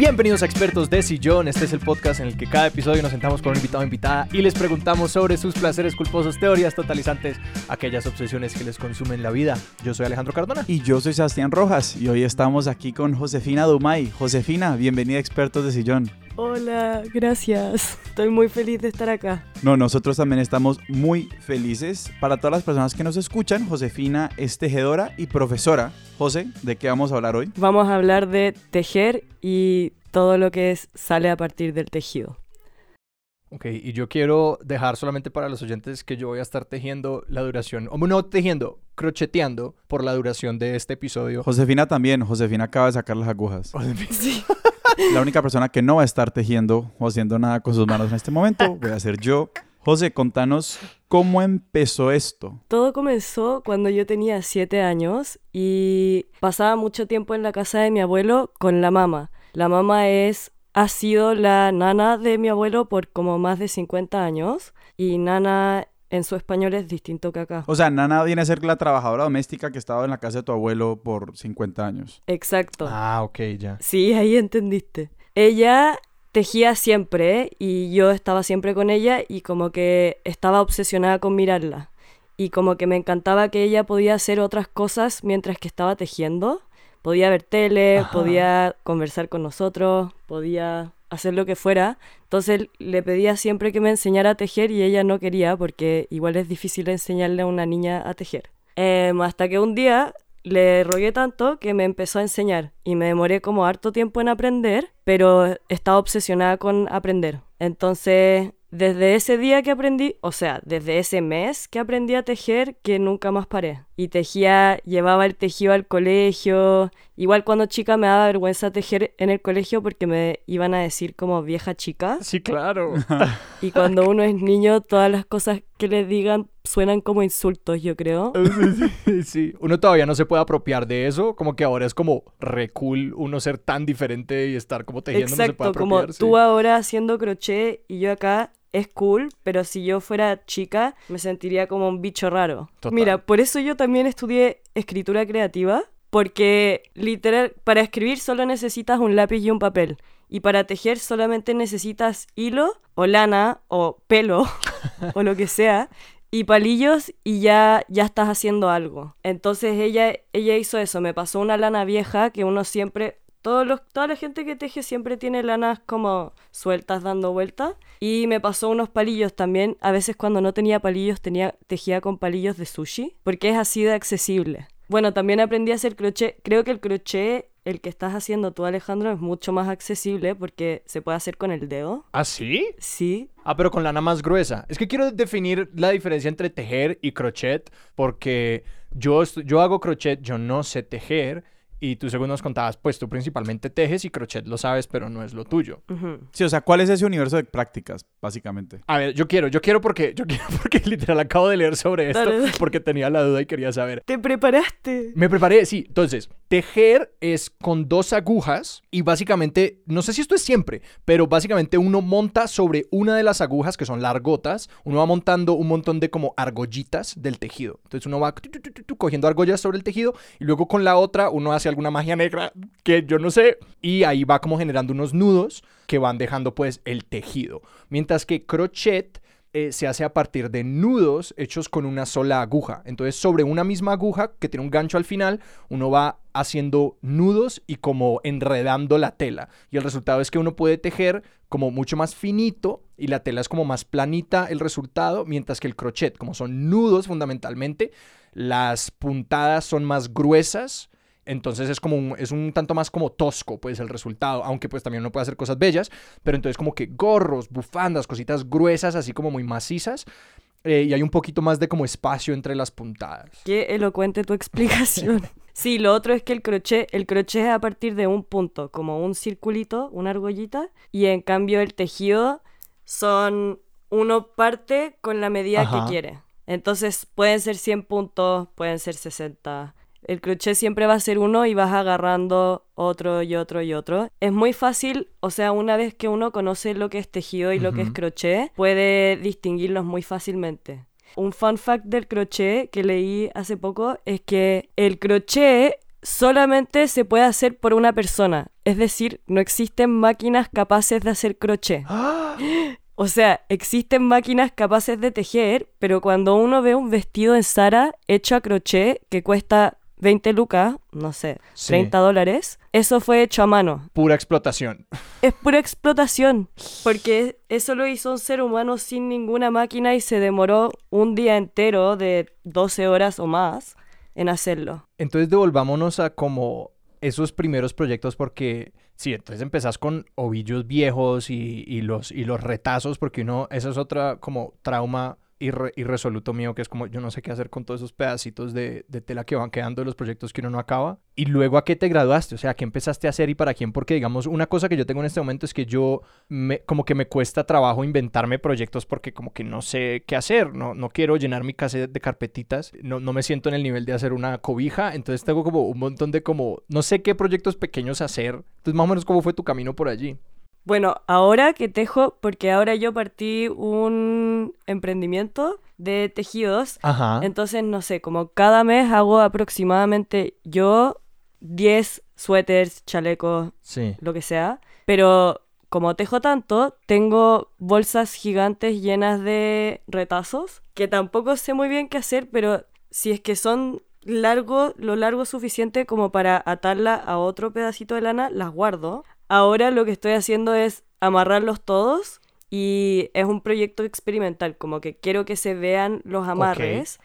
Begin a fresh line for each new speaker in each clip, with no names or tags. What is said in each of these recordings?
Bienvenidos a Expertos de Sillón. Este es el podcast en el que cada episodio nos sentamos con un invitado o invitada y les preguntamos sobre sus placeres culposos, teorías totalizantes, aquellas obsesiones que les consumen la vida. Yo soy Alejandro Cardona.
Y yo soy Sebastián Rojas y hoy estamos aquí con Josefina Dumay. Josefina, bienvenida a Expertos de Sillón.
Hola, gracias. Estoy muy feliz de estar acá.
No, nosotros también estamos muy felices. Para todas las personas que nos escuchan, Josefina es tejedora y profesora. José, ¿de qué vamos a hablar hoy?
Vamos a hablar de tejer y todo lo que es, sale a partir del tejido.
Ok, y yo quiero dejar solamente para los oyentes que yo voy a estar tejiendo la duración, o no tejiendo, crocheteando por la duración de este episodio.
Josefina también, Josefina acaba de sacar las agujas.
Sí.
La única persona que no va a estar tejiendo o haciendo nada con sus manos en este momento voy a ser yo. José, contanos cómo empezó esto.
Todo comenzó cuando yo tenía siete años y pasaba mucho tiempo en la casa de mi abuelo con la mamá. La mamá es ha sido la nana de mi abuelo por como más de 50 años y nana en su español es distinto que acá.
O sea, Nana viene a ser la trabajadora doméstica que estaba en la casa de tu abuelo por 50 años.
Exacto.
Ah, ok, ya.
Sí, ahí entendiste. Ella tejía siempre y yo estaba siempre con ella y como que estaba obsesionada con mirarla. Y como que me encantaba que ella podía hacer otras cosas mientras que estaba tejiendo. Podía ver tele,
Ajá.
podía conversar con nosotros, podía hacer lo que fuera. Entonces le pedía siempre que me enseñara a tejer y ella no quería porque igual es difícil enseñarle a una niña a tejer. Em, hasta que un día le rogué tanto que me empezó a enseñar y me demoré como harto tiempo en aprender, pero estaba obsesionada con aprender. Entonces, desde ese día que aprendí, o sea, desde ese mes que aprendí a tejer, que nunca más paré. Y tejía, llevaba el tejido al colegio. Igual cuando chica me daba vergüenza tejer en el colegio porque me iban a decir como vieja chica.
Sí, claro.
Y cuando uno es niño, todas las cosas que le digan suenan como insultos, yo creo.
sí, sí. Uno todavía no se puede apropiar de eso, como que ahora es como re cool uno ser tan diferente y estar como tejiendo no se puede
Exacto, como
apropiar. sí.
tú ahora haciendo crochet y yo acá es cool, pero si yo fuera chica me sentiría como un bicho raro.
Total.
Mira, por eso yo también estudié escritura creativa, porque literal, para escribir solo necesitas un lápiz y un papel. Y para tejer solamente necesitas hilo o lana o pelo o lo que sea y palillos y ya, ya estás haciendo algo. Entonces ella, ella hizo eso, me pasó una lana vieja que uno siempre, todos los, toda la gente que teje siempre tiene lanas como sueltas dando vueltas. Y me pasó unos palillos también, a veces cuando no tenía palillos tenía, tejía con palillos de sushi, porque es así de accesible. Bueno, también aprendí a hacer crochet, creo que el crochet... El que estás haciendo tú, Alejandro, es mucho más accesible porque se puede hacer con el dedo.
¿Ah, sí?
Sí,
Ah, pero con lana más gruesa. Es que quiero definir la diferencia entre tejer y crochet, porque yo, yo hago crochet, yo no sé tejer, y tú según nos contabas, pues tú principalmente tejes y crochet lo sabes, pero no es lo tuyo.
ujú.
Sí, o sea, ¿cuál es ese universo de prácticas, básicamente?
A ver, yo quiero, yo quiero porque, yo quiero porque literal acabo de leer sobre esto,
Dale, dale.
porque tenía la duda y quería saber.
Te preparaste.
Me preparé, sí. Entonces, tejer es con dos agujas y básicamente, no sé si esto es siempre, pero básicamente uno monta sobre una de las agujas que son largotas, uno va montando un montón de como argollitas del tejido. Entonces uno va cogiendo argollas sobre el tejido y luego con la otra uno hace alguna magia negra que yo no sé y ahí va como generando unos nudos que van dejando pues el tejido. Mientras que crochet eh, se hace a partir de nudos hechos con una sola aguja. Entonces, sobre una misma aguja que tiene un gancho al final, uno va haciendo nudos y como enredando la tela. Y el resultado es que uno puede tejer como mucho más finito y la tela es como más planita el resultado, mientras que el crochet, como son nudos fundamentalmente, las puntadas son más gruesas. Entonces es como un, es un tanto más como tosco, pues, el resultado. Aunque pues también uno puede hacer cosas bellas. Pero entonces como que gorros, bufandas, cositas gruesas, así como muy macizas. eh, y hay un poquito más de como espacio entre las puntadas.
Qué elocuente tu explicación. Sí, lo otro es que el crochet, el crochet es a partir de un punto, como un circulito, una argollita, y en cambio el tejido son uno parte con la medida
Ajá.
que quiere. Entonces pueden ser 100 puntos, pueden ser 60. El crochet siempre va a ser uno y vas agarrando otro y otro y otro. Es muy fácil, o sea, una vez que uno conoce lo que es tejido y lo que es crochet, puede distinguirlos muy fácilmente. Un fun fact del crochet que leí hace poco es que el crochet solamente se puede hacer por una persona. Es decir, no existen máquinas capaces de hacer crochet. O sea, existen máquinas capaces de tejer, pero cuando uno ve un vestido en Sara hecho a crochet que cuesta 20 lucas, no sé,
Sí.
30 dólares, eso fue hecho a mano.
Pura explotación.
Es pura explotación, porque eso lo hizo un ser humano sin ninguna máquina y se demoró un día entero de 12 horas o más en hacerlo.
Entonces devolvámonos a como esos primeros proyectos porque sí, entonces empezás con ovillos viejos y, y los, y los retazos porque uno, eso es otra como trauma irre- irresoluto mío que es como yo no sé qué hacer con todos esos pedacitos de, tela que van quedando de los proyectos que uno no acaba. Y luego a qué te graduaste, o sea, qué empezaste a hacer y para quién, porque digamos una cosa que yo tengo en este momento es que yo me, como que me cuesta trabajo inventarme proyectos porque como que no sé qué hacer, no, no quiero llenar mi casa de carpetitas, no, no me siento en el nivel de hacer una cobija, entonces tengo como un montón de como, no sé qué proyectos pequeños hacer, entonces más o menos cómo fue tu camino por allí.
Bueno, ahora que tejo, porque ahora yo partí un emprendimiento de tejidos,
Ajá.
entonces no sé, como cada mes hago aproximadamente yo 10 suéteres, chalecos,
Sí.
lo que sea, pero como tejo tanto, tengo bolsas gigantes llenas de retazos, que tampoco sé muy bien qué hacer, pero si es que son largo, lo largo suficiente como para atarla a otro pedacito de lana, las guardo. Ahora lo que estoy haciendo es amarrarlos todos y es un proyecto experimental, como que quiero que se vean los amarres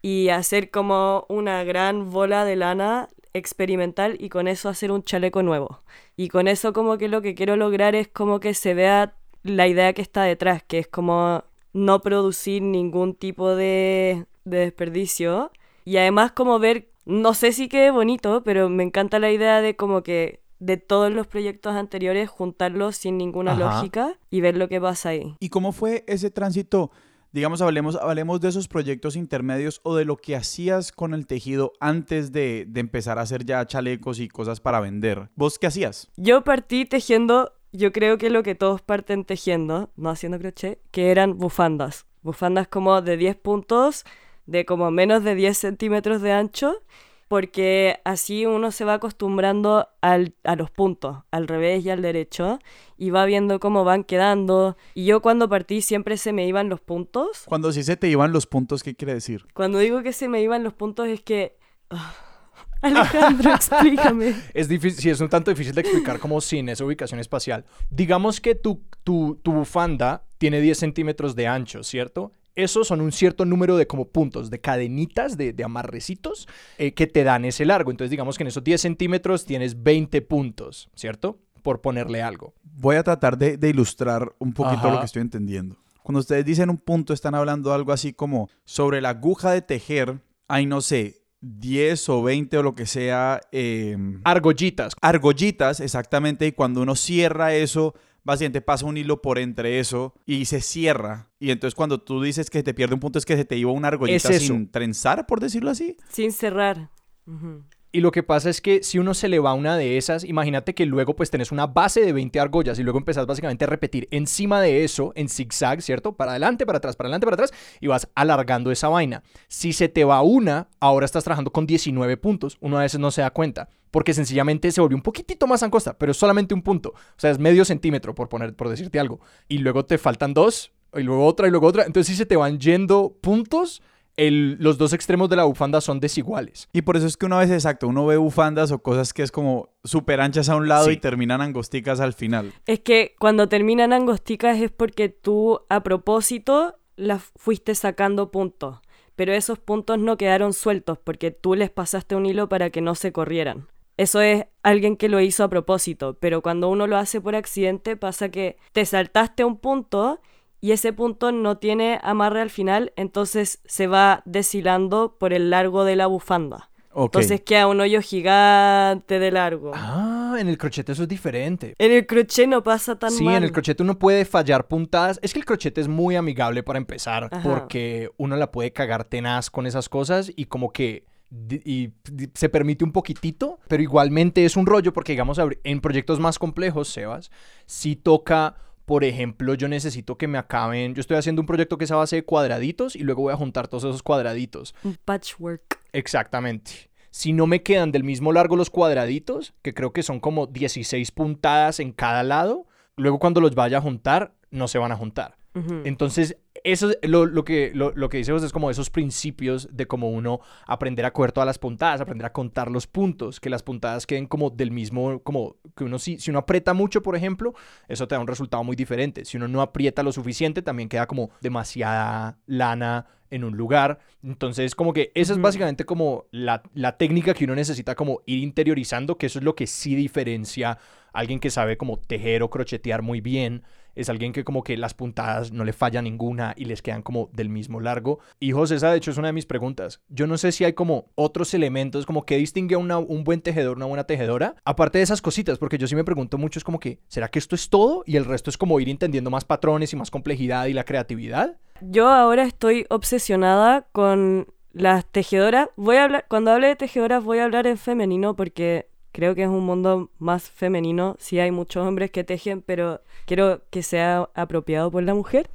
y hacer como una gran bola de lana experimental y con eso hacer un chaleco nuevo. Y con eso como que lo que quiero lograr es como que se vea la idea que está detrás, que es como no producir ningún tipo de, de desperdicio. Y además como ver, no sé si quede bonito, pero me encanta la idea de como que de todos los proyectos anteriores juntarlos sin ninguna
Ajá.
lógica y ver lo que pasa ahí.
¿Y cómo fue ese tránsito? Digamos, hablemos, hablemos de esos proyectos intermedios o de lo que hacías con el tejido antes de, de empezar a hacer ya chalecos y cosas para vender. ¿Vos qué hacías?
Yo partí tejiendo, yo creo que lo que todos parten tejiendo, no haciendo crochet, que eran bufandas. Bufandas como de 10 puntos, de como menos de 10 centímetros de ancho, porque así uno se va acostumbrando al- a los puntos, al revés y al derecho, y va viendo cómo van quedando. Y yo cuando partí siempre se me iban los puntos.
Cuando sí se te iban los puntos, ¿qué quiere decir?
Cuando digo que se me iban los puntos es que... ah, Alejandro, explícame.
Es difícil, sí, es un tanto difícil de explicar como sin esa ubicación espacial. Digamos que tu, tu, tu bufanda tiene 10 centímetros de ancho, ¿cierto? Esos son un cierto número de como puntos, de cadenitas, de, de amarrecitos eh, que te dan ese largo. Entonces digamos que en esos 10 centímetros tienes 20 puntos, ¿cierto? Por ponerle algo.
Voy a tratar de, de ilustrar un poquito
Ajá.
lo que estoy entendiendo. Cuando ustedes dicen un punto, están hablando algo así como sobre la aguja de tejer, hay no sé, 10 o 20 o lo que sea, eh,
Argollitas.
argollitas, exactamente, y cuando uno cierra eso, básicamente pasa un hilo por entre eso y se cierra. Y entonces cuando tú dices que te pierde un punto es que se te iba una argollita
Es
sin trenzar, por decirlo así.
Sin cerrar. Ujú.
Y lo que pasa es que si uno se le va una de esas, imagínate que luego pues tenés una base de 20 argollas y luego empezás básicamente a repetir encima de eso en zigzag, ¿cierto? Para adelante, para atrás, para adelante, para atrás y vas alargando esa vaina. Si se te va una, ahora estás trabajando con 19 puntos. Uno a veces no se da cuenta porque sencillamente se volvió un poquitito más angosta, pero es solamente un punto. O sea, es medio centímetro por poner, por decirte algo. Y luego te faltan dos, y luego otra, y luego otra. Entonces si se te van yendo puntos, el- los dos extremos de la bufanda son desiguales.
Y por eso es que una vez, exacto, uno ve bufandas o cosas que es como súper anchas a un lado
Sí.
y terminan angosticas al final.
Es que cuando terminan angosticas es porque tú a propósito las fuiste sacando puntos. Pero esos puntos no quedaron sueltos porque tú les pasaste un hilo para que no se corrieran. Eso es alguien que lo hizo a propósito, pero cuando uno lo hace por accidente pasa que te saltaste un punto y ese punto no tiene amarre al final, entonces se va deshilando por el largo de la bufanda. Entonces queda un hoyo gigante de largo.
Ah, en el crochet eso es diferente.
En el crochet no pasa tan
Sí,
mal.
en el crochet uno puede fallar puntadas. Es que el crochet es muy amigable para empezar,
Ajá.
porque uno la puede cagar tenaz con esas cosas y como que y se permite un poquitito, pero igualmente es un rollo porque digamos en proyectos más complejos, Sebas, si toca, por ejemplo, yo necesito que me acaben, yo estoy haciendo un proyecto que es a base de cuadraditos y luego voy a juntar todos esos cuadraditos.
Un patchwork.
Exactamente. si no me quedan del mismo largo los cuadraditos, que creo que son como 16 puntadas en cada lado, luego cuando los vaya a juntar, no se van a juntar. Entonces, eso es lo, lo que, lo, lo que dice vos es como esos principios de cómo uno aprender a coger todas las puntadas, aprender a contar los puntos, que las puntadas queden como del mismo, como que uno si, si uno aprieta mucho, por ejemplo, eso te da un resultado muy diferente. Si uno no aprieta lo suficiente, también queda como demasiada lana en un lugar. Entonces, como que esa es básicamente como la, la técnica que uno necesita como ir interiorizando, que eso es lo que sí diferencia a alguien que sabe como tejer o crochetear muy bien. Es alguien que como que las puntadas no le falla ninguna y les quedan como del mismo largo. Y José, esa de hecho es una de mis preguntas. Yo no sé si hay como otros elementos, como que distingue a una- un buen tejedor, una buena tejedora, aparte de esas cositas, porque yo sí me pregunto mucho, es como que, ¿será que esto es todo? Y el resto es como ir entendiendo más patrones y más complejidad y la creatividad.
Yo ahora estoy obsesionada con las tejedoras. Voy a hablar, cuando hable de tejedoras voy a hablar en femenino porque creo que es un mundo más femenino. Sí hay muchos hombres que tejen, pero quiero que sea apropiado por la mujer.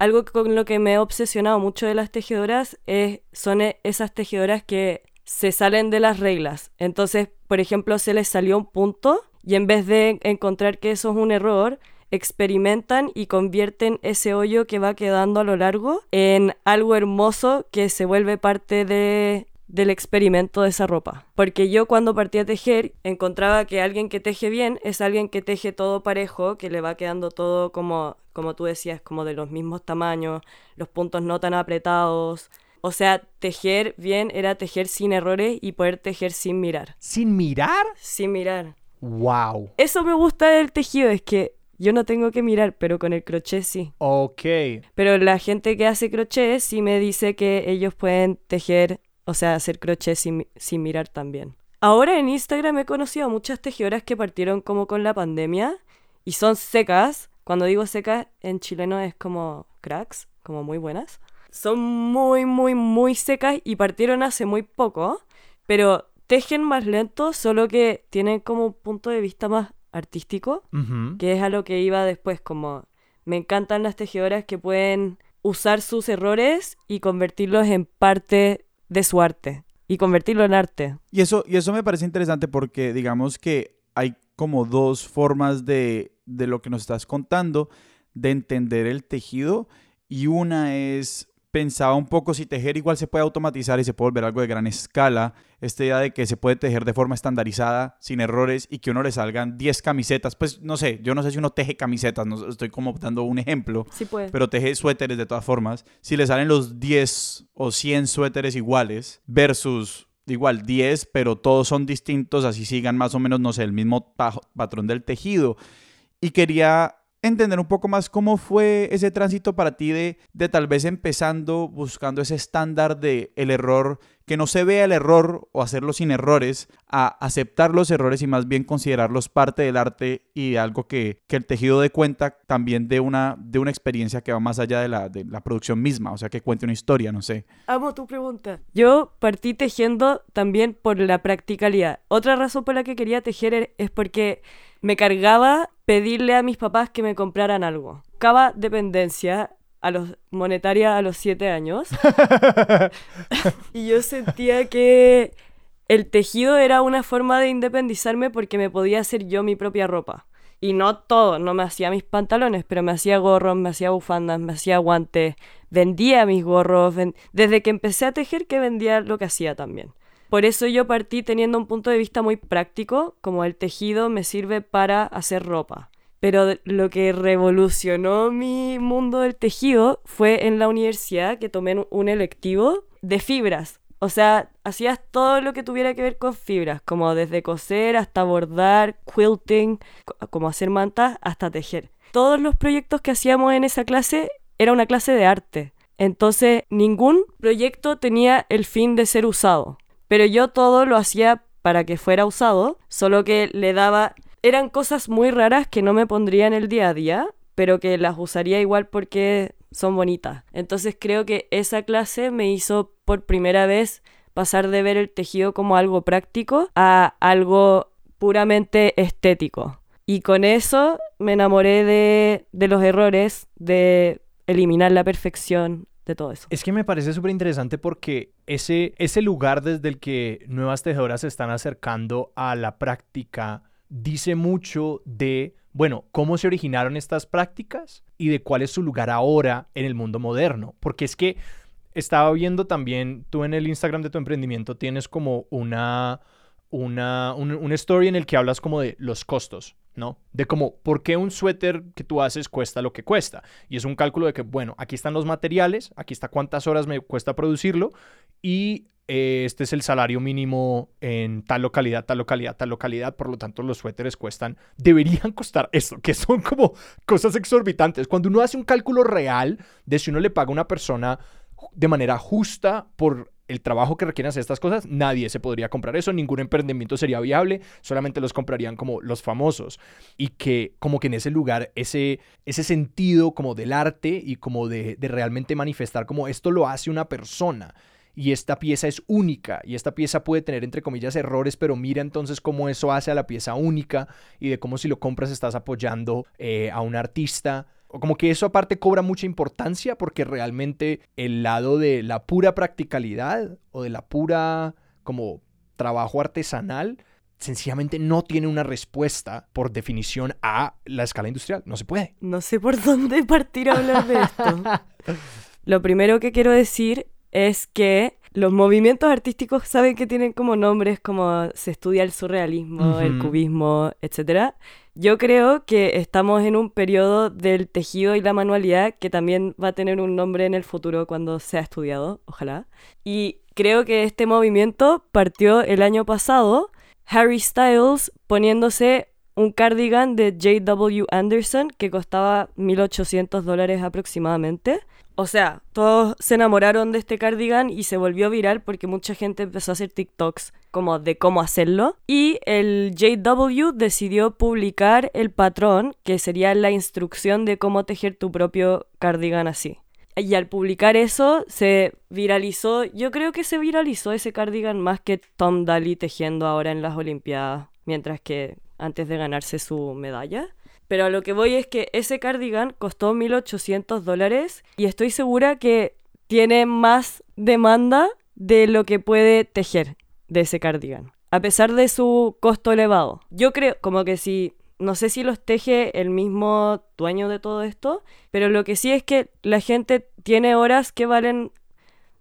Algo con lo que me he obsesionado mucho de las tejedoras es, son e- esas tejedoras que se salen de las reglas. Entonces, por ejemplo, se les salió un punto y en vez de encontrar que eso es un error, experimentan y convierten ese hoyo que va quedando a lo largo en algo hermoso que se vuelve parte de, del experimento de esa ropa. Porque yo cuando partí a tejer encontraba que alguien que teje bien es alguien que teje todo parejo, que le va quedando todo como, como tú decías, como de los mismos tamaños, los puntos no tan apretados. O sea, tejer bien era tejer sin errores y poder tejer sin mirar.
¿Sin mirar?
Sin mirar.
¡Wow!
Eso me gusta del tejido, es que yo no tengo que mirar, pero con el crochet sí.
Ok.
Pero la gente que hace crochet sí me dice que ellos pueden tejer, o sea, hacer crochet sin, sin mirar también. Ahora en Instagram he conocido a muchas tejedoras que partieron como con la pandemia y son secas. Cuando digo secas en chileno es como cracks, como muy buenas. Son muy, muy, muy secas y partieron hace muy poco, pero tejen más lento, solo que tienen como un punto de vista más artístico que es a lo que iba después, como me encantan las tejedoras que pueden usar sus errores y convertirlos en parte de su arte y convertirlo en arte.
Y eso, y eso me parece interesante porque digamos que hay como dos formas de, de lo que nos estás contando, de entender el tejido. Y una es, pensaba un poco si tejer igual se puede automatizar y se puede volver algo de gran escala. Esta idea de que se puede tejer de forma estandarizada, sin errores, y que uno le salgan 10 camisetas. Pues no sé, yo no sé si uno teje camisetas, no, estoy como dando un ejemplo
Sí puede.
pero teje suéteres de todas formas. Si le salen los 10 o 100 suéteres iguales versus igual 10, pero todos son distintos, así sigan más o menos, no sé, el mismo pa- patrón del tejido. Y quería entender un poco más cómo fue ese tránsito para ti de, de tal vez empezando buscando ese estándar de el error, que no se vea el error o hacerlo sin errores, a aceptar los errores y más bien considerarlos parte del arte y de algo que, que el tejido dé cuenta también de una, de una experiencia que va más allá de la, de la producción misma, o sea, que cuente una historia, no sé.
Amo tu pregunta. Yo partí tejiendo también por la practicalidad. Otra razón por la que quería tejer e- es porque me cargaba pedirle a mis papás que me compraran algo. Buscaba dependencia a los, monetaria a los siete años. y yo sentía que el tejido era una forma de independizarme porque me podía hacer yo mi propia ropa. Y no todo, no me hacía mis pantalones, pero me hacía gorros, me hacía bufandas, me hacía guantes, vendía mis gorros, desde que empecé a tejer que vendía lo que hacía también. Por eso yo partí teniendo un punto de vista muy práctico, como el tejido me sirve para hacer ropa. Pero lo que revolucionó mi mundo del tejido fue en la universidad que tomé un- electivo de fibras. O sea, hacías todo lo que tuviera que ver con fibras, como desde coser hasta bordar, quilting, co- como hacer mantas, hasta tejer. Todos los proyectos que hacíamos en esa clase era una clase de arte. Entonces, ningún proyecto tenía el fin de ser usado. Pero yo todo lo hacía para que fuera usado, solo que le daba... Eran cosas muy raras que no me pondría en el día a día, pero que las usaría igual porque son bonitas. Entonces creo que esa clase me hizo por primera vez pasar de ver el tejido como algo práctico a algo puramente estético. Y con eso me enamoré de, de los errores, de eliminar la perfección, de todo eso.
Es que me parece súper interesante porque ese, ese lugar desde el que nuevas tejedoras se están acercando a la práctica dice mucho de, bueno, cómo se originaron estas prácticas y de cuál es su lugar ahora en el mundo moderno. Porque es que estaba viendo también, tú en el Instagram de tu emprendimiento tienes como una, una, un, un story en el que hablas como de los costos, ¿no? De cómo, ¿por qué un suéter que tú haces cuesta lo que cuesta? Y es un cálculo de que, bueno, aquí están los materiales, aquí está cuántas horas me cuesta producirlo y eh, este es el salario mínimo en tal localidad, tal localidad, tal localidad, por lo tanto los suéteres cuestan, deberían costar esto, que son como cosas exorbitantes. Cuando uno hace un cálculo real de si uno le paga a una persona de manera justa por el trabajo que requieren hacer estas cosas, nadie se podría comprar eso, ningún emprendimiento sería viable, solamente los comprarían como los famosos. Y que como que en ese lugar, ese, ese sentido como del arte y como de, de realmente manifestar como esto lo hace una persona y esta pieza es única y esta pieza puede tener entre comillas errores, pero mira entonces cómo eso hace a la pieza única y de cómo si lo compras estás apoyando eh, a un artista. O como que eso aparte cobra mucha importancia porque realmente el lado de la pura practicalidad o de la pura como trabajo artesanal sencillamente no tiene una respuesta por definición a la escala industrial. No se puede.
No sé por dónde partir a hablar de esto. Lo primero que quiero decir es que los movimientos artísticos saben que tienen como nombres como se estudia el surrealismo, el cubismo, etc. Yo creo que estamos en un periodo del tejido y la manualidad que también va a tener un nombre en el futuro cuando sea estudiado, ojalá. Y creo que este movimiento partió el año pasado, Harry Styles poniéndose un cardigan de J.W. Anderson que costaba 1.800 dólares aproximadamente. O sea, todos se enamoraron de este cardigan y se volvió viral porque mucha gente empezó a hacer TikToks como de cómo hacerlo. Y el JW decidió publicar el patrón, que sería la instrucción de cómo tejer tu propio cardigan así. Y al publicar eso, se viralizó, yo creo que se viralizó ese cardigan más que Tom Daly tejiendo ahora en las Olimpiadas, mientras que antes de ganarse su medalla. Pero a lo que voy es que ese cardigan costó 1.800 dólares y estoy segura que tiene más demanda de lo que puede tejer de ese cardigan, a pesar de su costo elevado. Yo creo como que si, no sé si los teje el mismo dueño de todo esto, pero lo que sí es que la gente tiene horas que valen...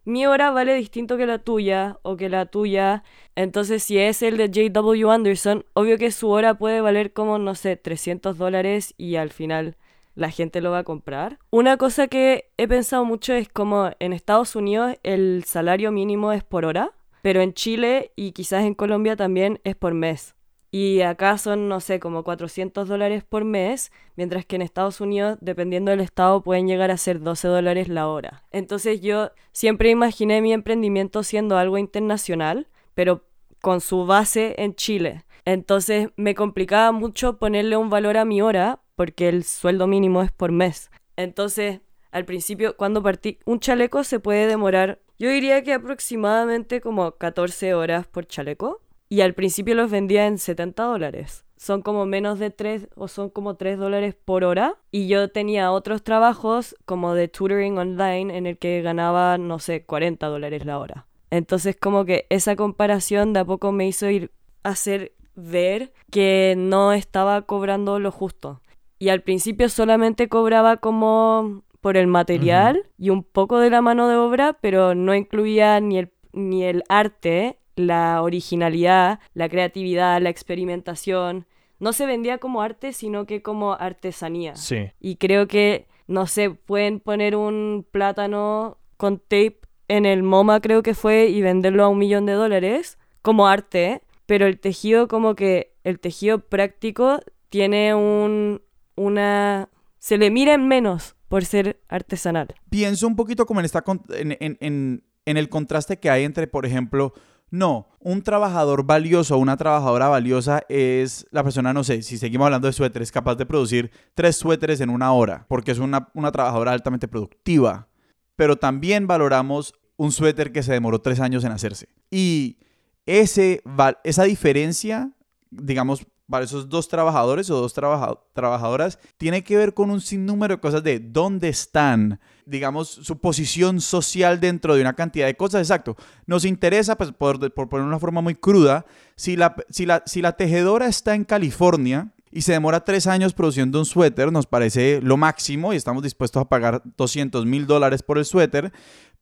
Mi hora vale distinto que la tuya o que la tuya. Entonces, si es el de J.W. Anderson, obvio que su hora puede valer como, no sé, 300 dólares y al final la gente lo va a comprar. Una cosa que he pensado mucho es como en Estados Unidos el salario mínimo es por hora, pero en Chile y quizás en Colombia también es por mes. Y acá son, no sé, como 400 dólares por mes, mientras que en Estados Unidos, dependiendo del estado, pueden llegar a ser 12 dólares la hora. Entonces yo siempre imaginé mi emprendimiento siendo algo internacional, pero con su base en Chile. Entonces me complicaba mucho ponerle un valor a mi hora, porque el sueldo mínimo es por mes. Entonces, al principio, cuando partí, un chaleco se puede demorar, yo diría que aproximadamente como 14 horas por chaleco. Y al principio los vendía en 70 dólares. Son como menos de 3 o son como 3 dólares por hora. Y yo tenía otros trabajos como de tutoring online en el que ganaba, no sé, 40 dólares la hora. Entonces como que esa comparación de a poco me hizo ir a hacer ver que no estaba cobrando lo justo. Y al principio solamente cobraba como por el material y un poco de la mano de obra, pero no incluía ni el, ni el arte, la originalidad, la creatividad, la experimentación. No se vendía como arte, sino que como artesanía.
Sí.
Y creo que, no sé, pueden poner un plátano con tape en el MoMA, creo que fue, y venderlo a un millón de dólares como arte, pero el tejido como que, el tejido práctico tiene un, una... se le mira en menos por ser artesanal.
Pienso un poquito como en, esta, en, en- en- en el contraste que hay entre, por ejemplo, no, un trabajador valioso o una trabajadora valiosa es la persona, no sé, si seguimos hablando de suéteres, capaz de producir tres suéteres en una hora, porque es una, una trabajadora altamente productiva. Pero también valoramos un suéter que se demoró tres años en hacerse. Y ese, esa diferencia, digamos, para esos dos trabajadores o dos trabaja- trabajadoras, tiene que ver con un sinnúmero de cosas de dónde están, digamos, su posición social dentro de una cantidad de cosas. Exacto. Nos interesa, pues, por, por poner una forma muy cruda, si la, si, la, si la tejedora está en California y se demora tres años produciendo un suéter, nos parece lo máximo y estamos dispuestos a pagar 200 mil dólares por el suéter.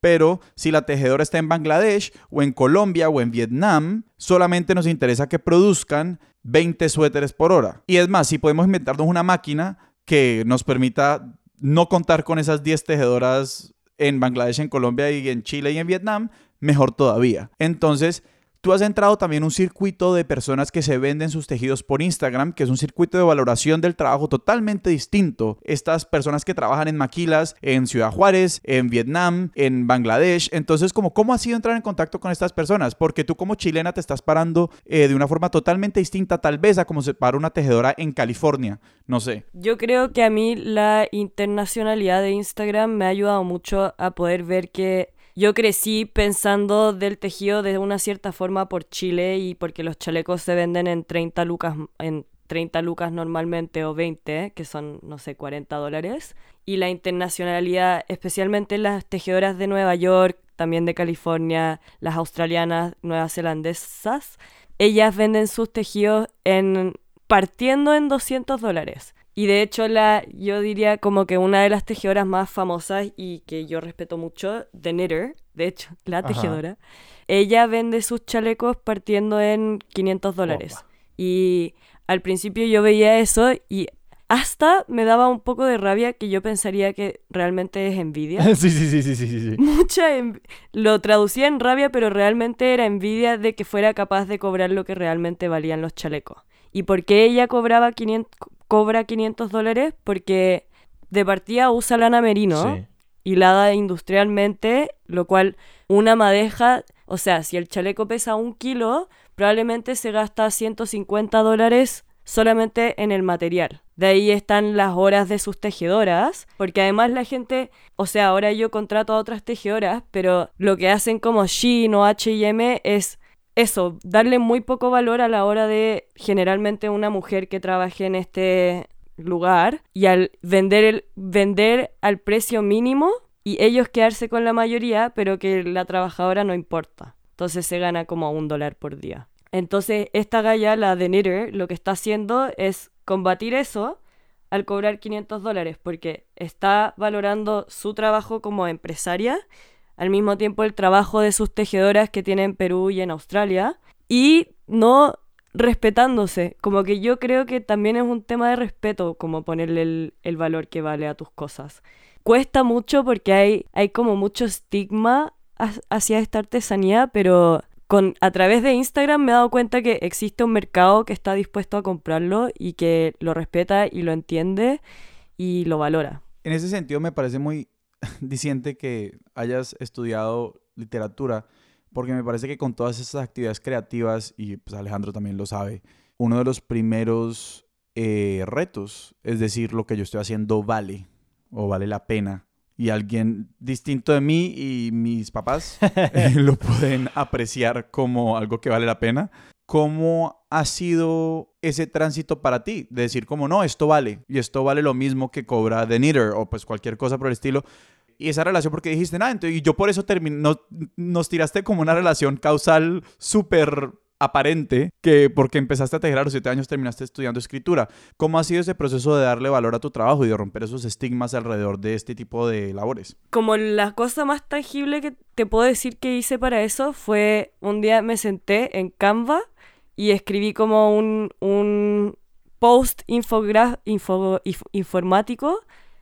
Pero si la tejedora está en Bangladesh o en Colombia o en Vietnam, solamente nos interesa que produzcan 20 suéteres por hora. Y es más, si podemos inventarnos una máquina que nos permita no contar con esas 10 tejedoras en Bangladesh, en Colombia y en Chile y en Vietnam, mejor todavía. Entonces, Tú has entrado también a un circuito de personas que se venden sus tejidos por Instagram, que es un circuito de valoración del trabajo totalmente distinto. Estas personas que trabajan en maquilas en Ciudad Juárez, en Vietnam, en Bangladesh. Entonces, ¿cómo ha sido entrar en contacto con estas personas? Porque tú como chilena te estás parando eh, de una forma totalmente distinta tal vez a como se para una tejedora en California. No sé.
Yo creo que a mí la internacionalidad de Instagram me ha ayudado mucho a poder ver que yo crecí pensando del tejido de una cierta forma por Chile y porque los chalecos se venden en 30 lucas, en 30 lucas normalmente o 20, que son, no sé, 40 dólares. Y la internacionalidad, especialmente las tejedoras de Nueva York, también de California, las australianas, zelandesas, ellas venden sus tejidos en partiendo en 200 dólares. Y de hecho, la, yo diría como que una de las tejedoras más famosas y que yo respeto mucho, The Knitter, de hecho, la tejedora, ella vende sus chalecos partiendo en 500 dólares. Y al principio yo veía eso y hasta me daba un poco de rabia que yo pensaría que realmente es envidia.
sí, sí, sí, sí, sí, sí.
Mucha lo traducía en rabia, pero realmente era envidia de que fuera capaz de cobrar lo que realmente valían los chalecos. ¿Y por qué ella cobraba 500, cobra 500 dólares? Porque de partida usa lana merino, hilada industrialmente, lo cual una madeja, o sea, si el chaleco pesa un kilo, probablemente se gasta 150 dólares solamente en el material. De ahí están las horas de sus tejedoras, porque además la gente, o sea, ahora yo contrato a otras tejedoras, pero lo que hacen como Shein o H&M es eso, darle muy poco valor a la hora de generalmente una mujer que trabaje en este lugar y al vender, el, vender al precio mínimo y ellos quedarse con la mayoría, pero que la trabajadora no importa. Entonces se gana como un dólar por día. Entonces esta galla, la de Knitter, lo que está haciendo es combatir eso al cobrar 500 dólares porque está valorando su trabajo como empresaria al mismo tiempo el trabajo de sus tejedoras que tiene en Perú y en Australia, y no respetándose, como que yo creo que también es un tema de respeto, como ponerle el, valor que vale a tus cosas. Cuesta mucho porque hay, hay como mucho estigma hacia esta artesanía, pero con, a través de Instagram me he dado cuenta que existe un mercado que está dispuesto a comprarlo y que lo respeta y lo entiende y lo valora.
En ese sentido me parece muy diciente que hayas estudiado literatura, porque me parece que con todas esas actividades creativas, y pues Alejandro también lo sabe, uno de los primeros eh, retos, es decir, lo que yo estoy haciendo vale o vale la pena. Y alguien distinto de mí y mis papás lo pueden apreciar como algo que vale la pena. ¿Cómo ha sido ese tránsito para ti? De decir como, no, esto vale, y esto vale lo mismo que cobra The Knitter, o pues cualquier cosa por el estilo. Y esa relación, porque dijiste, nada, y yo por eso terminé, nos tiraste como una relación causal súper aparente que porque empezaste a tejer a los siete años terminaste estudiando escritura. ¿Cómo ha sido ese proceso de darle valor a tu trabajo y de romper esos estigmas alrededor de este tipo de labores?
Como la cosa más tangible que te puedo decir que hice para eso fue un día me senté en Canva y escribí como un, un post informático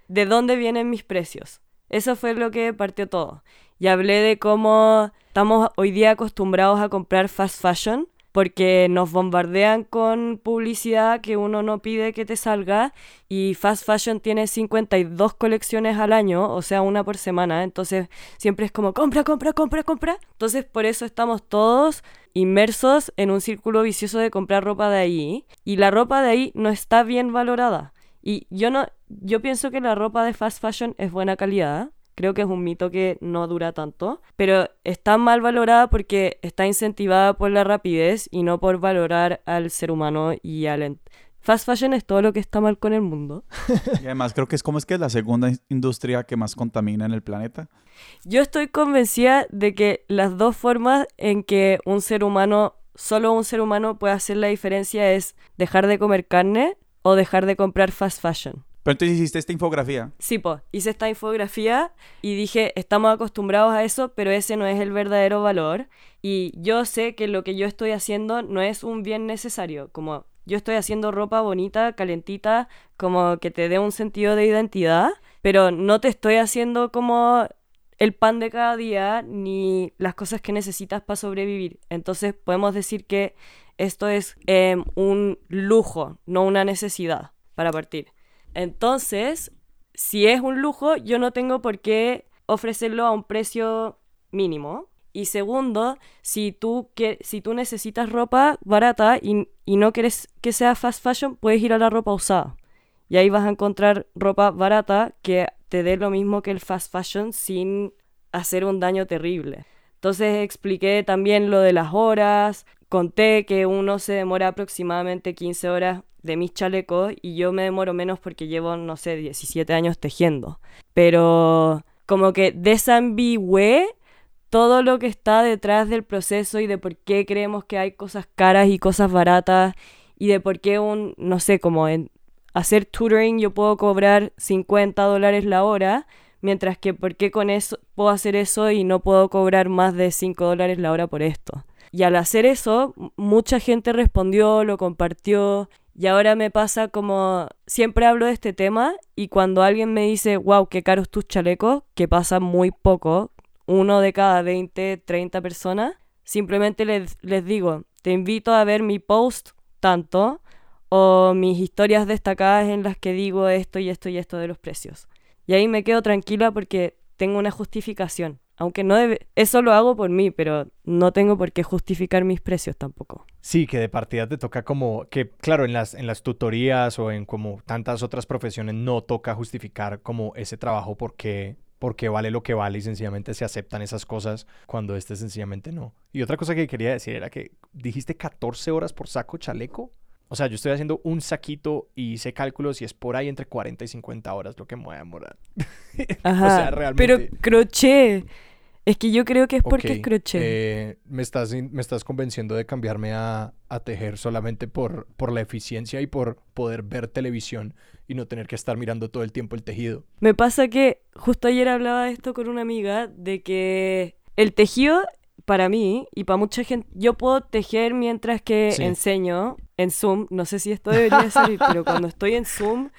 de dónde vienen mis precios. Eso fue lo que partió todo. Y hablé de cómo estamos hoy día acostumbrados a comprar fast fashion porque nos bombardean con publicidad que uno no pide que te salga y fast fashion tiene 52 colecciones al año, o sea, una por semana, entonces siempre es como compra, compra, compra, compra. Entonces por eso estamos todos inmersos en un círculo vicioso de comprar ropa de ahí y la ropa de ahí no está bien valorada. Y yo no yo pienso que la ropa de fast fashion es buena calidad. Creo que es un mito que no dura tanto, pero está mal valorada porque está incentivada por la rapidez y no por valorar al ser humano y al Fast fashion es todo lo que está mal con el mundo.
Y además creo que es como es que es la segunda in- industria que más contamina en el planeta.
Yo estoy convencida de que las dos formas en que un ser humano, solo un ser humano puede hacer la diferencia es dejar de comer carne o dejar de comprar fast fashion.
Pero entonces hiciste esta infografía.
Sí, pues, hice esta infografía y dije, estamos acostumbrados a eso, pero ese no es el verdadero valor. Y yo sé que lo que yo estoy haciendo no es un bien necesario, como yo estoy haciendo ropa bonita, calentita, como que te dé un sentido de identidad, pero no te estoy haciendo como el pan de cada día ni las cosas que necesitas para sobrevivir. Entonces podemos decir que esto es em, un lujo, no una necesidad para partir. Entonces, si es un lujo, yo no tengo por qué ofrecerlo a un precio mínimo. Y segundo, si tú, que, si tú necesitas ropa barata y, y no quieres que sea fast fashion, puedes ir a la ropa usada. Y ahí vas a encontrar ropa barata que te dé lo mismo que el fast fashion sin hacer un daño terrible. Entonces expliqué también lo de las horas, conté que uno se demora aproximadamente 15 horas de mis chalecos y yo me demoro menos porque llevo, no sé, 17 años tejiendo. Pero como que desambigüé todo lo que está detrás del proceso y de por qué creemos que hay cosas caras y cosas baratas y de por qué un, no sé, como en hacer tutoring yo puedo cobrar 50 dólares la hora, mientras que por qué con eso puedo hacer eso y no puedo cobrar más de 5 dólares la hora por esto. Y al hacer eso, mucha gente respondió, lo compartió. Y ahora me pasa como siempre hablo de este tema y cuando alguien me dice, wow, qué caros tus chalecos, que pasa muy poco, uno de cada 20, 30 personas, simplemente les, les digo, te invito a ver mi post tanto o mis historias destacadas en las que digo esto y esto y esto de los precios. Y ahí me quedo tranquila porque tengo una justificación. Aunque no debe, eso lo hago por mí, pero no tengo por qué justificar mis precios tampoco.
Sí, que de partida te toca como que, claro, en las, en las tutorías o en como tantas otras profesiones no toca justificar como ese trabajo porque, porque vale lo que vale y sencillamente se aceptan esas cosas cuando este sencillamente no. Y otra cosa que quería decir era que dijiste 14 horas por saco chaleco. O sea, yo estoy haciendo un saquito y hice cálculos y es por ahí entre 40 y 50 horas lo que me voy a demorar.
Ajá.
sea, realmente-
Pero crochet. Es que yo creo que es porque
Ok,
es crochet.
eh, me, estás, me estás convenciendo de cambiarme a, a tejer solamente por, por la eficiencia y por poder ver televisión y no tener que estar mirando todo el tiempo el tejido.
Me pasa que justo ayer hablaba de esto con una amiga, de que el tejido, para mí y para mucha gente, yo puedo tejer mientras que
Sí.
enseño en Zoom. No sé si esto debería salir, pero cuando estoy en Zoom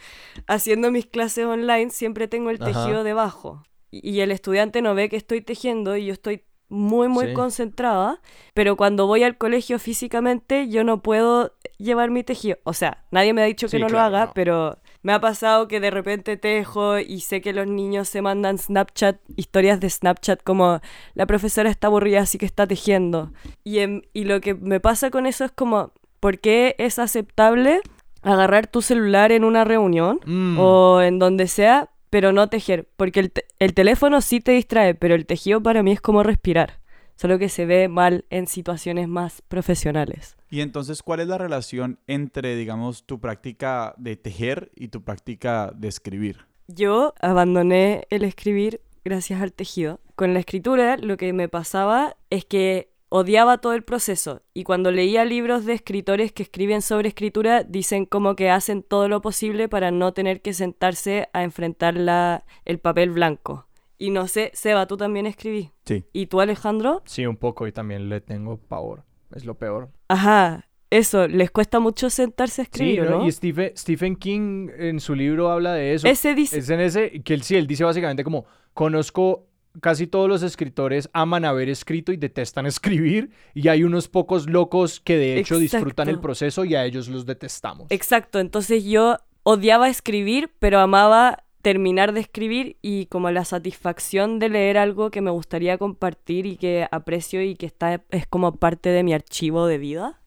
haciendo mis clases online, siempre tengo el
Ajá.
tejido debajo. Y, el estudiante no ve que estoy tejiendo y yo estoy muy, muy
Sí.
concentrada, pero cuando voy al colegio físicamente yo no puedo llevar mi tejido. O sea, nadie me ha dicho que
Sí,
no
claro,
lo haga,
no.
pero me ha pasado que de repente tejo y sé que los niños se mandan Snapchat, historias de Snapchat como la profesora está aburrida así que está tejiendo. Y, en- y lo que me pasa con eso es como, ¿por qué es aceptable agarrar tu celular en una reunión
Mm.
o en donde sea, pero no tejer? Porque el, te- el teléfono sí te distrae, pero el tejido para mí es como respirar. Solo que se ve mal en situaciones más profesionales.
Y entonces, ¿cuál es la relación entre, digamos, tu práctica de tejer y tu práctica de escribir?
Yo abandoné el escribir gracias al tejido. Con la escritura lo que me pasaba es que odiaba todo el proceso y cuando leía libros de escritores que escriben sobre escritura dicen como que hacen todo lo posible para no tener que sentarse a enfrentar la, el papel blanco. Y no sé, Seba, tú también escribí.
Sí.
¿Y tú, Alejandro?
Sí, un poco y también le tengo pavor. Es lo peor.
Ajá, eso, les cuesta mucho sentarse a escribir,
Sí,
¿o
¿no?
¿no?
y Stephen, Stephen King en su libro habla de eso.
Ese dice...
Es en ese que él sí, él dice básicamente como, conozco casi todos los escritores aman haber escrito y detestan escribir y hay unos pocos locos que de hecho disfrutan el proceso y a ellos los detestamos.
Exacto, entonces yo odiaba escribir, pero amaba terminar de escribir y como la satisfacción de leer algo que me gustaría compartir y que aprecio y que está es como parte de mi archivo de vida.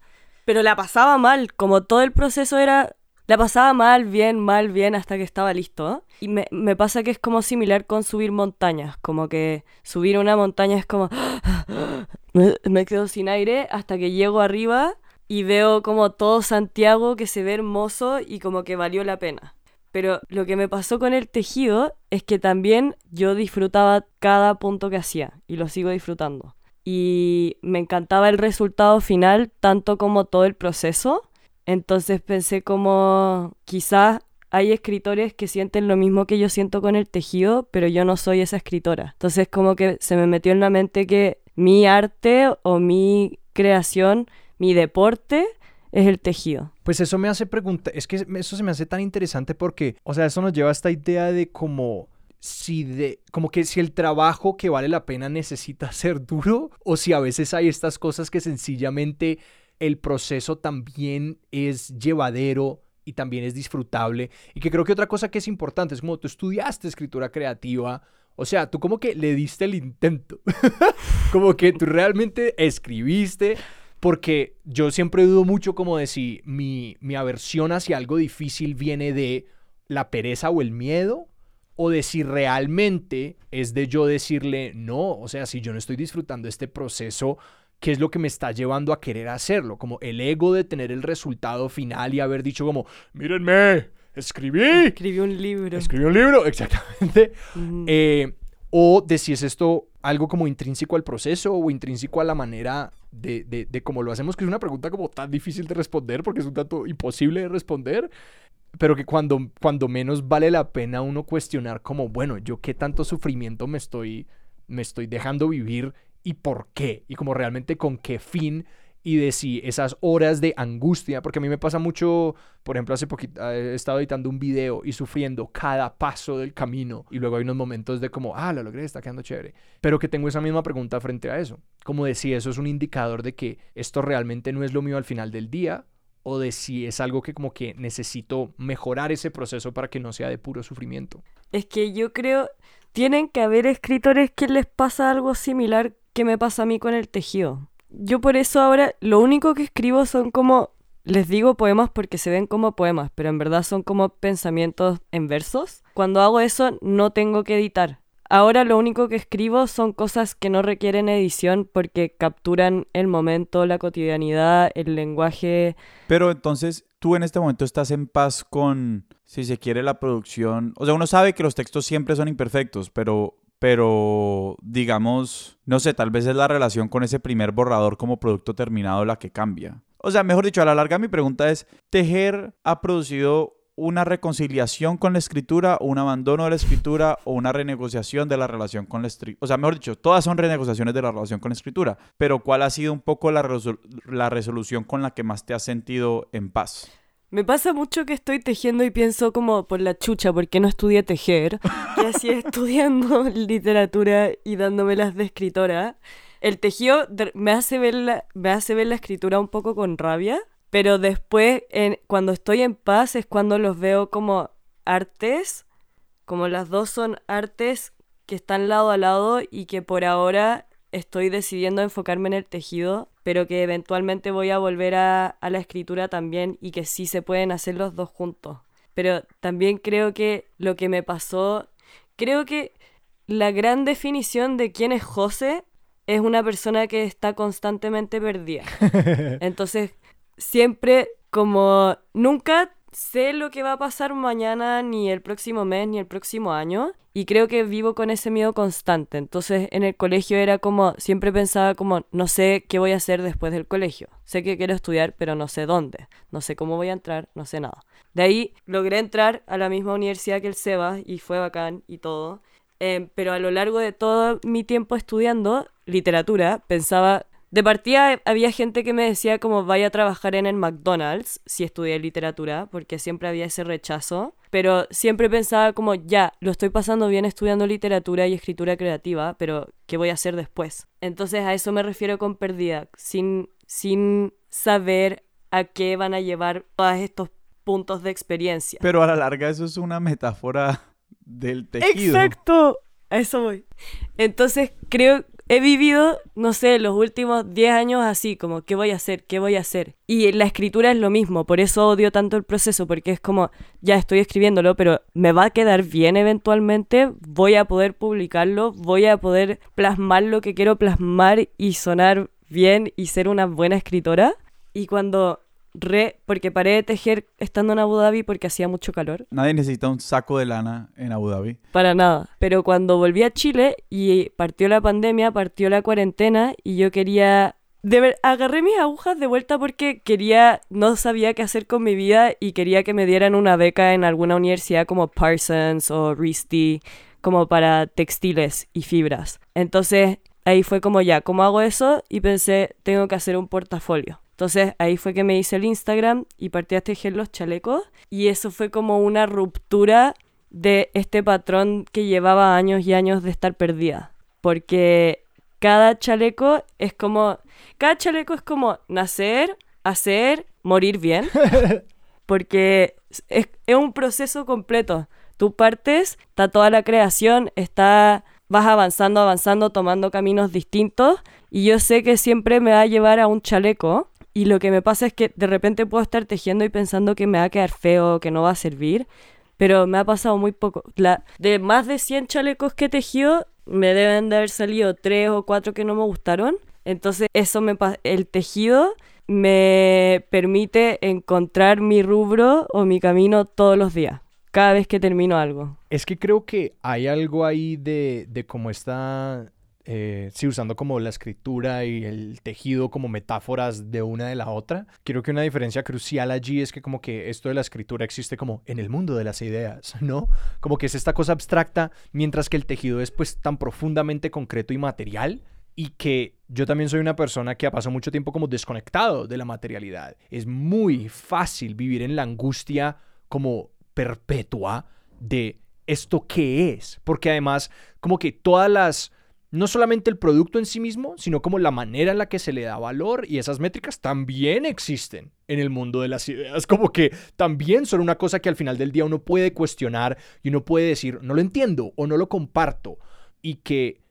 Pero la pasaba mal, como todo el proceso era la pasaba mal, bien, mal, bien hasta que estaba listo. Y me, me pasa que es como similar con subir montañas, como que subir una montaña es como me, me quedo sin aire hasta que llego arriba y veo como todo Santiago que se ve hermoso y como que valió la pena. Pero lo que me pasó con el tejido es que también yo disfrutaba cada punto que hacía y lo sigo disfrutando. Y me encantaba el resultado final tanto como todo el proceso. Entonces pensé como quizás hay escritores que sienten lo mismo que yo siento con el tejido, pero yo no soy esa escritora. Entonces como que se me metió en la mente que mi arte o mi creación, mi deporte, es el tejido.
Pues eso me hace preguntar, es que eso se me hace tan interesante porque, o sea, eso nos lleva a esta idea de como si de como que si el trabajo que vale la pena necesita ser duro o si a veces hay estas cosas que sencillamente el proceso también es llevadero y también es disfrutable y que creo que otra cosa que es importante es como tú estudiaste escritura creativa o sea, tú como que le diste el intento. como que tú realmente escribiste. Porque yo siempre dudo mucho como de si mi, mi aversión hacia algo difícil viene de la pereza o el miedo o de si realmente es de yo decirle no, o sea, si yo no estoy disfrutando este proceso, ¿qué es lo que me está llevando a querer hacerlo? Como el ego de tener el resultado final y haber dicho como, mírenme, escribí.
Escribí un libro.
Escribí un libro, exactamente. eh, o de si es esto algo como intrínseco al proceso o intrínseco a la manera de, de, de cómo lo hacemos, que es una pregunta como tan difícil de responder porque es un tanto imposible de responder, pero que cuando, cuando menos vale la pena uno cuestionar como, bueno, yo qué tanto sufrimiento me estoy, me estoy dejando vivir y por qué, y como realmente con qué fin y de si esas horas de angustia, porque a mí me pasa mucho, por ejemplo, hace poquito he estado editando un video y sufriendo cada paso del camino y luego hay unos momentos de como, ah, lo logré, está quedando chévere, pero que tengo esa misma pregunta frente a eso, como de si eso es un indicador de que esto realmente no es lo mío al final del día o de si es algo que como que necesito mejorar ese proceso para que no sea de puro sufrimiento.
Es que yo creo, tienen que haber escritores que les pasa algo similar que me pasa a mí con el tejido yo por eso ahora lo único que escribo son como, les digo poemas porque se ven como poemas, pero en verdad son como pensamientos en versos. Cuando hago eso no tengo que editar. Ahora lo único que escribo son cosas que no requieren edición porque capturan el momento, la cotidianidad, el lenguaje.
Pero entonces tú en este momento estás en paz con, si se quiere, la producción. O sea, uno sabe que los textos siempre son imperfectos, pero pero digamos, no sé, tal vez es la relación con ese primer borrador como producto terminado la que cambia. O sea, mejor dicho, a la larga mi pregunta es, ¿Tejer ha producido una reconciliación con la escritura un abandono de la escritura o una renegociación de la relación con la escritura? O sea, mejor dicho, todas son renegociaciones de la relación con la escritura, pero ¿cuál ha sido un poco la, la resolución con la que más te has sentido en paz?
Me pasa mucho que estoy tejiendo y pienso como por la chucha, porque no estudié tejer? Y así estudiando literatura y dándome las de escritora. El tejido me hace, ver la, me hace ver la escritura un poco con rabia, pero después, en, cuando estoy en paz, es cuando los veo como artes, como las dos son artes que están lado a lado y que por ahora estoy decidiendo enfocarme en el tejido, pero que eventualmente voy a volver a, la escritura también y que sí se pueden hacer los dos juntos. Pero también creo que lo que me pasó, creo que la gran definición de quién es José es una persona que está constantemente perdida. Entonces, siempre como nunca sé lo que va a pasar mañana, ni el próximo mes, ni el próximo año. Y creo que vivo con ese miedo constante. Entonces en el colegio era como, siempre pensaba como, no sé qué voy a hacer después del colegio. Sé que quiero estudiar, pero no sé dónde. No sé cómo voy a entrar, no sé nada. De ahí logré entrar a la misma universidad que el Seba y fue bacán y todo. Em, pero a lo largo de todo mi tiempo estudiando literatura, pensaba, de partida había gente que me decía como vaya a trabajar en el McDonald's si estudié literatura, porque siempre había ese rechazo, pero siempre pensaba como ya, lo estoy pasando bien estudiando literatura y escritura creativa, pero ¿qué voy a hacer después? Entonces a eso me refiero con perdida, sin, sin saber a qué van a llevar todos estos puntos de experiencia.
Pero a la larga eso es una metáfora del tejido.
Exacto, a eso voy. Entonces creo he vivido, no sé, los últimos 10 años así, como, ¿qué voy a hacer? ¿Qué voy a hacer? Y la escritura es lo mismo, por eso odio tanto el proceso, porque es como, ya estoy escribiéndolo, pero me va a quedar bien eventualmente, voy a poder publicarlo, voy a poder plasmar lo que quiero plasmar y sonar bien y ser una buena escritora. Y cuando re, porque paré de tejer estando en Abu Dhabi porque hacía mucho calor.
Nadie necesita un saco de lana en Abu Dhabi.
Para nada. Pero cuando volví a Chile y partió la pandemia, partió la cuarentena y yo quería... De ver, agarré mis agujas de vuelta porque quería, no sabía qué hacer con mi vida y quería que me dieran una beca en alguna universidad como Parsons o RISD, como para textiles y fibras. Entonces ahí fue como ya, ¿cómo hago eso? Y pensé, tengo que hacer un portafolio. Entonces ahí fue que me hice el Instagram y partí a tejer los chalecos y eso fue como una ruptura de este patrón que llevaba años y años de estar perdida. Porque cada chaleco es como, cada chaleco es como nacer, hacer, morir bien. Porque es, es un proceso completo. Tú partes, está toda la creación, está vas avanzando, avanzando, tomando caminos distintos y yo sé que siempre me va a llevar a un chaleco y lo que me pasa es que de repente puedo estar tejiendo y pensando que me va a quedar feo, que no va a servir, pero me ha pasado muy poco. La, de más de 100 chalecos que he tejido, me deben de haber salido 3 o 4 que no me gustaron. Entonces eso me el tejido me permite encontrar mi rubro o mi camino todos los días cada vez que termino algo.
Es que creo que hay algo ahí de, de cómo está, eh, sí, usando como la escritura y el tejido como metáforas de una de la otra. Creo que una diferencia crucial allí es que como que esto de la escritura existe como en el mundo de las ideas, ¿no? Como que es esta cosa abstracta, mientras que el tejido es pues tan profundamente concreto y material y que yo también soy una persona que ha pasado mucho tiempo como desconectado de la materialidad. Es muy fácil vivir en la angustia como perpetua de esto que es, porque además como que todas las, no solamente el producto en sí mismo, sino como la manera en la que se le da valor y esas métricas también existen en el mundo de las ideas, como que también son una cosa que al final del día uno puede cuestionar y uno puede decir, no lo entiendo o no lo comparto y que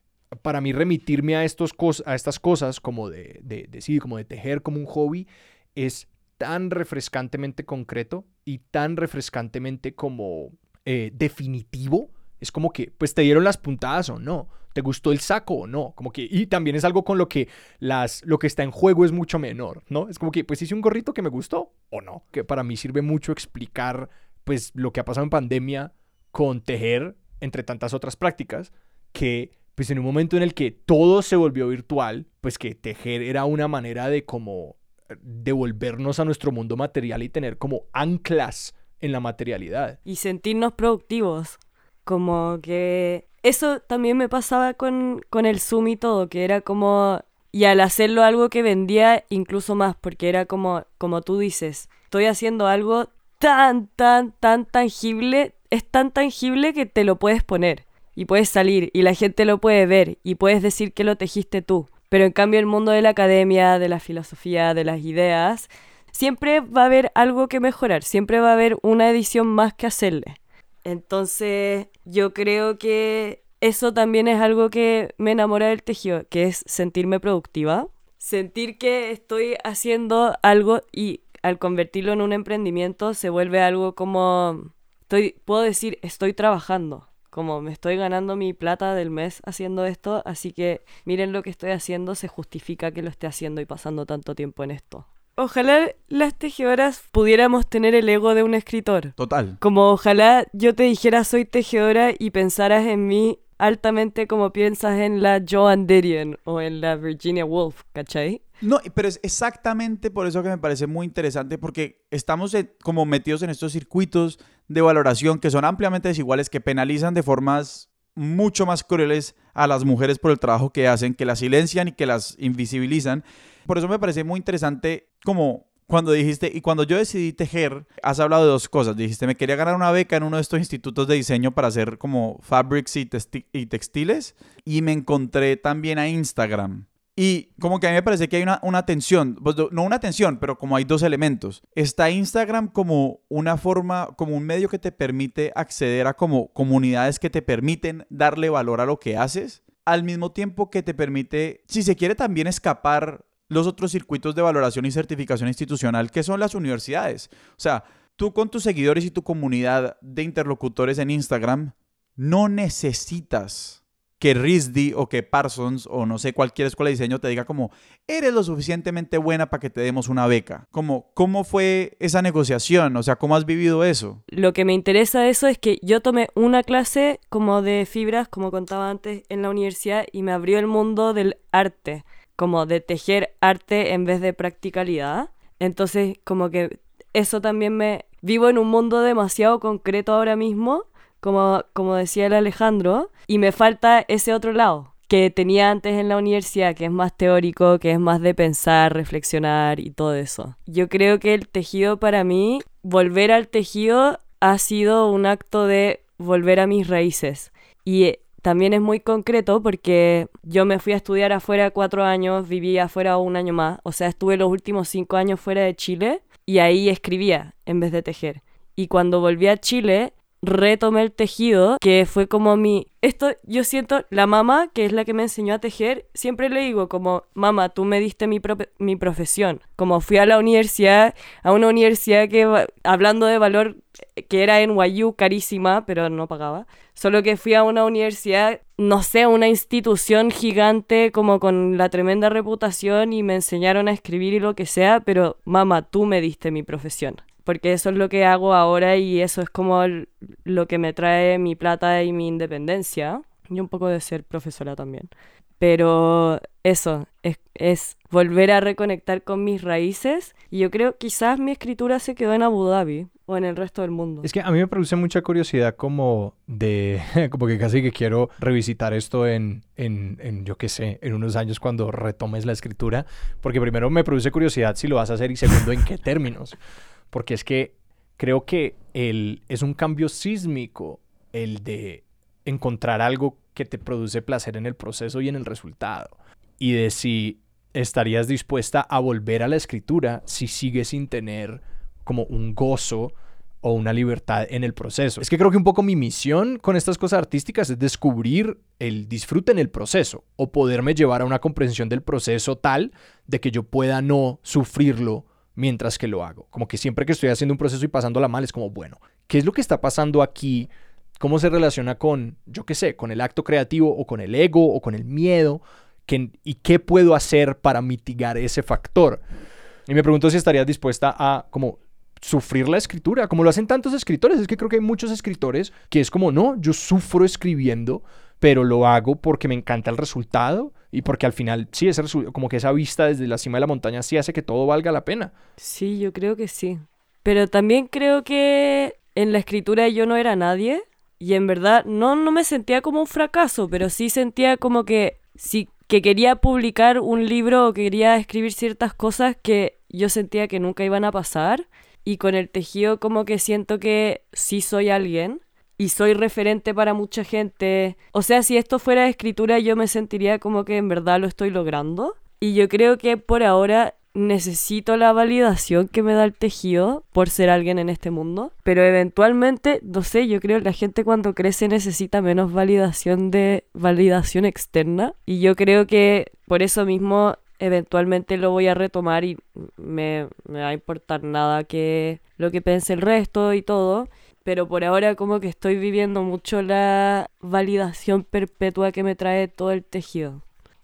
para mí remitirme a, estos a estas cosas como de, de, de, como de tejer como un hobby es tan refrescantemente concreto y tan refrescantemente como eh, definitivo. Es como que, pues te dieron las puntadas o no, te gustó el saco o no, como que, y también es algo con lo que las, lo que está en juego es mucho menor, ¿no? Es como que, pues hice un gorrito que me gustó o no, que para mí sirve mucho explicar, pues, lo que ha pasado en pandemia con tejer, entre tantas otras prácticas, que, pues en un momento en el que todo se volvió virtual, pues que tejer era una manera de como devolvernos a nuestro mundo material y tener como anclas en la materialidad.
Y sentirnos productivos. Como que eso también me pasaba con, con el Zoom y todo, que era como... Y al hacerlo algo que vendía incluso más, porque era como, como tú dices, estoy haciendo algo tan, tan, tan tangible, es tan tangible que te lo puedes poner y puedes salir y la gente lo puede ver y puedes decir que lo tejiste tú. Pero en cambio el mundo de la academia, de la filosofía, de las ideas, siempre va a haber algo que mejorar, siempre va a haber una edición más que hacerle. Entonces yo creo que eso también es algo que me enamora del tejido, que es sentirme productiva, sentir que estoy haciendo algo y al convertirlo en un emprendimiento se vuelve algo como, estoy, puedo decir, estoy trabajando como me estoy ganando mi plata del mes haciendo esto, así que miren lo que estoy haciendo, se justifica que lo esté haciendo y pasando tanto tiempo en esto. Ojalá las tejedoras pudiéramos tener el ego de un escritor.
Total.
Como ojalá yo te dijera soy tejedora y pensaras en mí altamente como piensas en la Joan Didion o en la Virginia Woolf, ¿cachai?
No, pero es exactamente por eso que me parece muy interesante, porque estamos como metidos en estos circuitos de valoración que son ampliamente desiguales, que penalizan de formas mucho más crueles a las mujeres por el trabajo que hacen, que las silencian y que las invisibilizan. Por eso me parece muy interesante como cuando dijiste, y cuando yo decidí tejer, has hablado de dos cosas. Dijiste, me quería ganar una beca en uno de estos institutos de diseño para hacer como fabrics y, y textiles. Y me encontré también a Instagram. Y como que a mí me parece que hay una, una tensión, pues, no una tensión, pero como hay dos elementos. Está Instagram como una forma, como un medio que te permite acceder a como comunidades que te permiten darle valor a lo que haces, al mismo tiempo que te permite, si se quiere, también escapar los otros circuitos de valoración y certificación institucional que son las universidades. O sea, tú con tus seguidores y tu comunidad de interlocutores en Instagram no necesitas que RISD o que Parsons o no sé cualquier escuela de diseño te diga como, eres lo suficientemente buena para que te demos una beca. Como, ¿cómo fue esa negociación? O sea, ¿cómo has vivido eso?
Lo que me interesa de eso es que yo tomé una clase como de fibras, como contaba antes, en la universidad y me abrió el mundo del arte, como de tejer arte en vez de practicalidad. Entonces, como que eso también me... Vivo en un mundo demasiado concreto ahora mismo como, como decía el Alejandro, y me falta ese otro lado que tenía antes en la universidad, que es más teórico, que es más de pensar, reflexionar y todo eso. Yo creo que el tejido para mí, volver al tejido ha sido un acto de volver a mis raíces. Y eh, también es muy concreto porque yo me fui a estudiar afuera cuatro años, viví afuera un año más, o sea, estuve los últimos cinco años fuera de Chile y ahí escribía en vez de tejer. Y cuando volví a Chile, retomé el tejido, que fue como mi... Esto yo siento, la mamá, que es la que me enseñó a tejer, siempre le digo como, mamá, tú me diste mi, mi profesión. Como fui a la universidad, a una universidad que, hablando de valor, que era en Wayu, carísima, pero no pagaba. Solo que fui a una universidad, no sé, una institución gigante como con la tremenda reputación y me enseñaron a escribir y lo que sea, pero mamá, tú me diste mi profesión porque eso es lo que hago ahora y eso es como lo que me trae mi plata y mi independencia. Y un poco de ser profesora también. Pero eso, es, es, volver a reconectar con mis raíces. Y yo creo quizás mi escritura se quedó en Abu Dhabi o en el resto del mundo.
Es que a mí me produce mucha curiosidad como de, como que casi que quiero revisitar esto en, en, en yo qué sé, en unos años cuando retomes la escritura. Porque primero me produce curiosidad si lo vas a hacer y segundo en qué términos porque es que creo que es un cambio sísmico el de encontrar algo que te produce placer en el proceso y en el resultado. Y de si estarías dispuesta a volver a la escritura si sigues sin tener como un gozo o una libertad en el proceso. Es que creo que un poco mi misión con estas cosas artísticas es descubrir el disfrute en el proceso o poderme llevar a una comprensión del proceso tal de que yo pueda no sufrirlo mientras que lo hago. Como que siempre que estoy haciendo un proceso y pasándola mal es como, bueno, ¿qué es lo que está pasando aquí? ¿Cómo se relaciona con, yo qué sé, con el acto creativo o con el ego o con el miedo? ¿Y qué puedo hacer para mitigar ese factor? Y me pregunto si estarías dispuesta a como sufrir la escritura, como lo hacen tantos escritores. Es que creo que hay muchos escritores que es como, no, yo sufro escribiendo, pero lo hago porque me encanta el resultado y porque al final, sí, ese como que esa vista desde la cima de la montaña sí hace que todo valga la pena.
Sí, yo creo que sí. Pero también creo que en la escritura yo no era nadie y en verdad no, no me sentía como un fracaso, pero sí sentía como que, sí, que quería publicar un libro o quería escribir ciertas cosas que yo sentía que nunca iban a pasar y con el tejido como que siento que sí soy alguien y soy referente para mucha gente. O sea, si esto fuera escritura yo me sentiría como que en verdad lo estoy logrando. Y yo creo que por ahora necesito la validación que me da el tejido por ser alguien en este mundo. Pero eventualmente, no sé, yo creo que la gente cuando crece necesita menos validación de validación externa. Y yo creo que por eso mismo eventualmente lo voy a retomar y me, me va a importar nada que lo que piense el resto y todo pero por ahora como que estoy viviendo mucho la validación perpetua que me trae todo el tejido.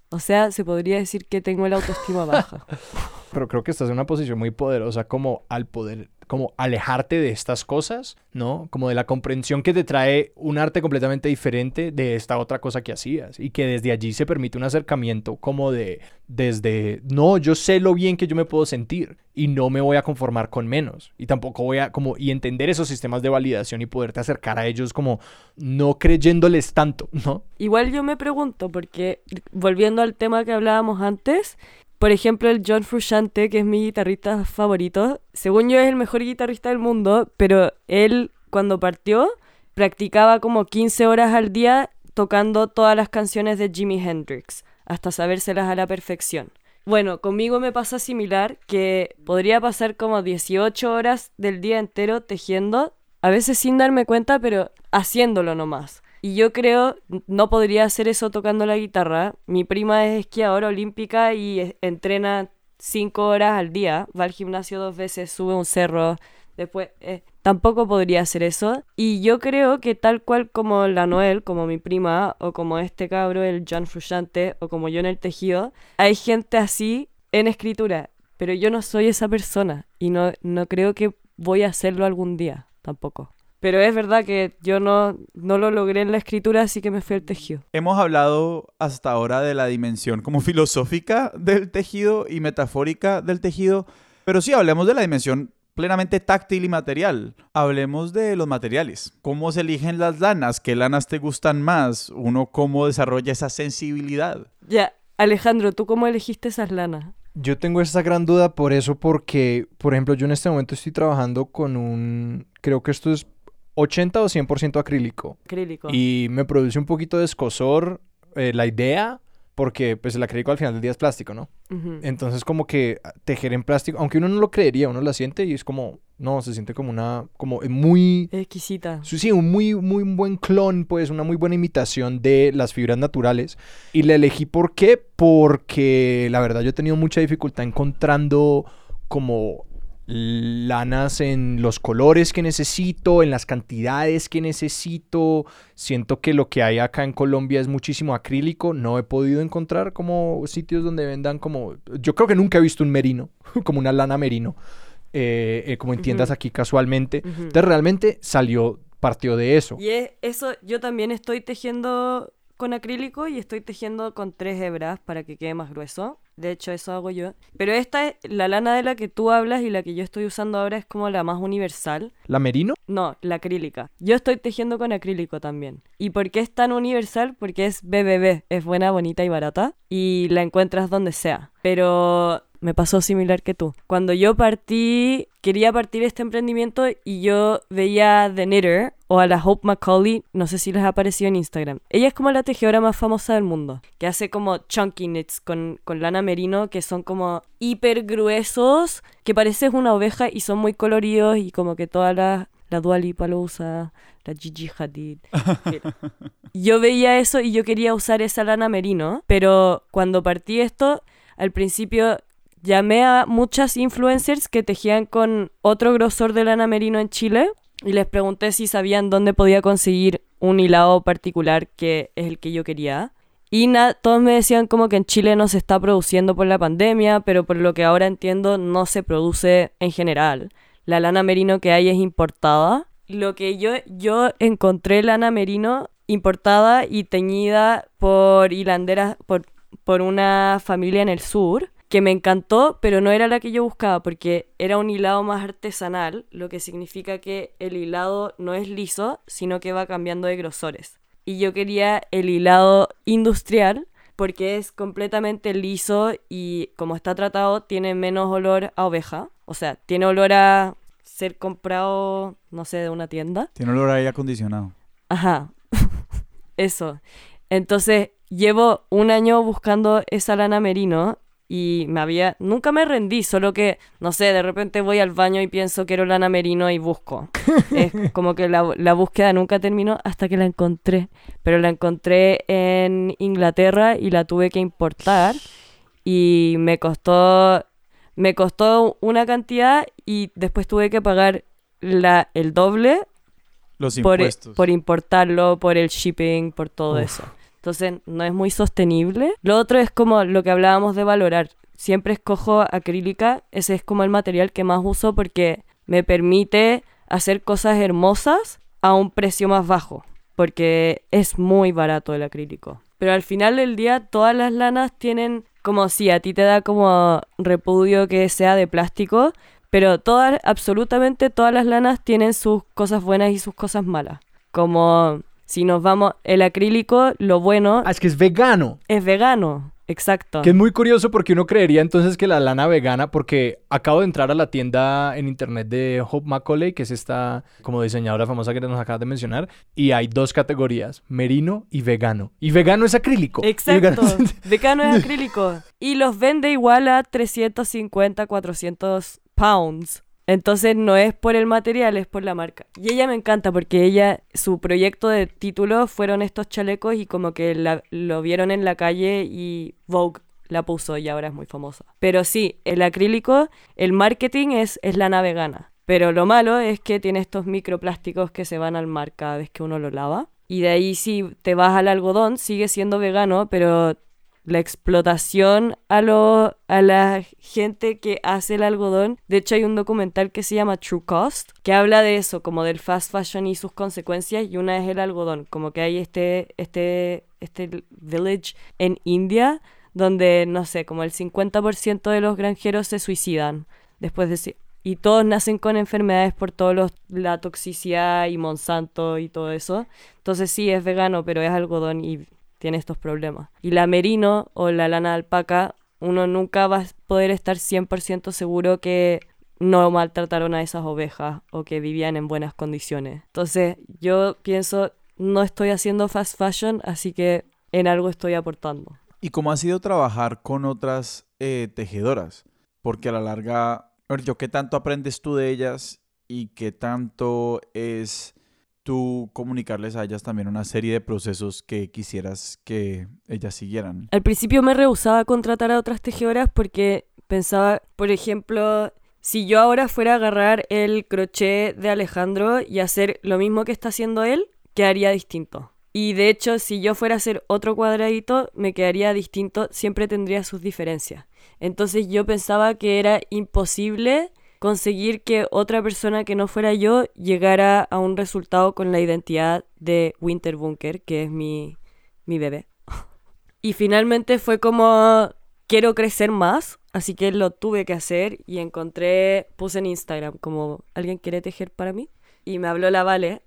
O sea, se podría decir que tengo la autoestima baja.
Pero creo que estás en una posición muy poderosa como al poder como alejarte de estas cosas, ¿no? Como de la comprensión que te trae un arte completamente diferente de esta otra cosa que hacías y que desde allí se permite un acercamiento como de desde no, yo sé lo bien que yo me puedo sentir y no me voy a conformar con menos y tampoco voy a como y entender esos sistemas de validación y poderte acercar a ellos como no creyéndoles tanto, ¿no?
Igual yo me pregunto porque volviendo al tema que hablábamos antes, por ejemplo, el John Frusciante, que es mi guitarrista favorito, según yo es el mejor guitarrista del mundo, pero él cuando partió practicaba como 15 horas al día tocando todas las canciones de Jimi Hendrix, hasta sabérselas a la perfección. Bueno, conmigo me pasa similar, que podría pasar como 18 horas del día entero tejiendo, a veces sin darme cuenta, pero haciéndolo nomás. Y yo creo, no podría hacer eso tocando la guitarra. Mi prima es esquiadora olímpica y entrena cinco horas al día. Va al gimnasio dos veces, sube un cerro, Después, eh, tampoco podría hacer eso. Y yo creo que tal cual como la Noel, como mi prima, o como este cabro, el John Frusciante, o como yo en el tejido, hay gente así en escritura. Pero yo no soy esa persona y no, no creo que voy a hacerlo algún día tampoco. Pero es verdad que yo no, no lo logré en la escritura, así que me fui al tejido.
Hemos hablado hasta ahora de la dimensión como filosófica del tejido y metafórica del tejido, pero sí hablemos de la dimensión plenamente táctil y material. Hablemos de los materiales. ¿Cómo se eligen las lanas? ¿Qué lanas te gustan más? Uno cómo desarrolla esa sensibilidad.
Ya, Alejandro, ¿tú cómo elegiste esas lanas?
Yo tengo esa gran duda por eso, porque, por ejemplo, yo en este momento estoy trabajando con un, creo que esto es 80 o 100% acrílico.
Acrílico.
Y me produce un poquito de escosor eh, la idea, porque pues el acrílico al final del día es plástico, ¿no? Entonces como que tejer en plástico, aunque uno no lo creería, uno la siente y es como, no, se siente como una, como muy...
Exquisita.
Sí, sí, un muy, muy buen clon, pues, una muy buena imitación de las fibras naturales. Y la elegí, ¿por qué? Porque la verdad yo he tenido mucha dificultad encontrando como lanas en los colores que necesito, en las cantidades que necesito. Siento que lo que hay acá en Colombia es muchísimo acrílico. No he podido encontrar como sitios donde vendan como... Yo creo que nunca he visto un merino, como una lana merino, eh, eh, como en tiendas
Ujú.
aquí casualmente.
Ujú.
Entonces realmente salió, partió de eso.
Y es eso, yo también estoy tejiendo con acrílico y estoy tejiendo con tres hebras para que quede más grueso. De hecho, eso hago yo. Pero esta es la lana de la que tú hablas y la que yo estoy usando ahora es como la más universal.
¿La merino?
No, la acrílica. Yo estoy tejiendo con acrílico también. ¿Y por qué es tan universal? Porque es BBB, es buena, bonita y barata. Y la encuentras donde sea. Pero me pasó similar que tú. Cuando yo partí, quería partir este emprendimiento y yo veía a The Knitter o a la Hope McCauley, no sé si les ha aparecido en Instagram. Ella es como la tejedora más famosa del mundo, que hace como chunky knits con, con lana merino, que son como hiper gruesos, que pareces una oveja y son muy coloridos y como que toda la, la Dua Lipa lo usa, la Gigi Hadid. yo veía eso y yo quería usar esa lana merino, pero cuando partí esto, al principio llamé a muchas influencers que tejían con otro grosor de lana merino en Chile y les pregunté si sabían dónde podía conseguir un hilado particular que es el que yo quería. Y na- todos me decían como que en Chile no se está produciendo por la pandemia, pero por lo que ahora entiendo no se produce en general. La lana merino que hay es importada. Lo que yo, yo encontré lana merino importada y teñida por hilanderas, por, por una familia en el sur, que me encantó, pero no era la que yo buscaba, porque era un hilado más artesanal, lo que significa que el hilado no es liso, sino que va cambiando de grosores. Y yo quería el hilado industrial, porque es completamente liso y como está tratado tiene menos olor a oveja. O sea, tiene olor a ser comprado, no sé, de una tienda.
Tiene olor a aire acondicionado.
Ajá. Eso. Entonces, llevo un año buscando esa lana merino y me había... Nunca me rendí, solo que, no sé, de repente voy al baño y pienso quiero lana merino y busco. es como que la, la búsqueda nunca terminó hasta que la encontré. Pero la encontré en Inglaterra y la tuve que importar y me costó... Me costó una cantidad y después tuve que pagar la, el doble
Los
por,
impuestos.
por importarlo, por el shipping, por todo
Uf.
eso. Entonces no es muy sostenible. Lo otro es como lo que hablábamos de valorar. Siempre escojo acrílica, ese es como el material que más uso porque me permite hacer cosas hermosas a un precio más bajo, porque es muy barato el acrílico. Pero al final del día todas las lanas tienen como si a ti te da como repudio que sea de plástico, pero todas, absolutamente todas las lanas tienen sus cosas buenas y sus cosas malas. Como si nos vamos, el acrílico, lo bueno
Ah, es que es vegano.
es vegano. Exacto.
Que es muy curioso porque uno creería entonces que la lana vegana, porque acabo de entrar a la tienda en internet de Hope Macaulay, que es esta como diseñadora famosa que nos acabas de mencionar, y hay dos categorías, merino y vegano. Y vegano es acrílico.
Exacto.
vegano-
Vegano es acrílico. Y los vende igual a 350, 400 pounds. Entonces no es por el material, es por la marca. Y ella me encanta porque ella, su proyecto de título fueron estos chalecos y como que la- lo vieron en la calle y Vogue la puso y ahora es muy famosa. Pero sí, el acrílico, el marketing es, es lana vegana. Pero lo malo es que tiene estos microplásticos que se van al mar cada vez que uno lo lava. Y de ahí si te vas al algodón, sigue siendo vegano, pero la explotación a, lo, a la gente que hace el algodón. De hecho, hay un documental que se llama True Cost, que habla de eso, como del fast fashion y sus consecuencias, y una es el algodón, como que hay este, este, este village en India donde, no sé, como el 50% de los granjeros se suicidan después de... Y todos nacen con enfermedades por toda la toxicidad y Monsanto y todo eso. Entonces sí, es vegano, pero es algodón y tiene estos problemas. Y la merino o la lana de alpaca, uno nunca va a poder estar 100% seguro que no maltrataron a esas ovejas o que vivían en buenas condiciones. Entonces yo pienso, no estoy haciendo fast fashion, así que en algo estoy aportando.
¿Y cómo ha sido trabajar con otras eh, tejedoras? Porque a la larga, yo, ¿qué tanto aprendes tú de ellas y qué tanto es tú comunicarles a ellas también una serie de procesos que quisieras que ellas siguieran?
Al principio me rehusaba a contratar a otras tejedoras porque pensaba, por ejemplo, si yo ahora fuera a agarrar el crochet de Alejandro y hacer lo mismo que está haciendo él, quedaría distinto. Y de hecho, si yo fuera a hacer otro cuadradito, me quedaría distinto, siempre tendría sus diferencias. Entonces yo pensaba que era imposible conseguir que otra persona que no fuera yo llegara a un resultado con la identidad de Winter Bunker, que es mi, mi bebé. y finalmente fue como, quiero crecer más, así que lo tuve que hacer y encontré, puse en Instagram como, ¿alguien quiere tejer para mí? Y me habló la Vale.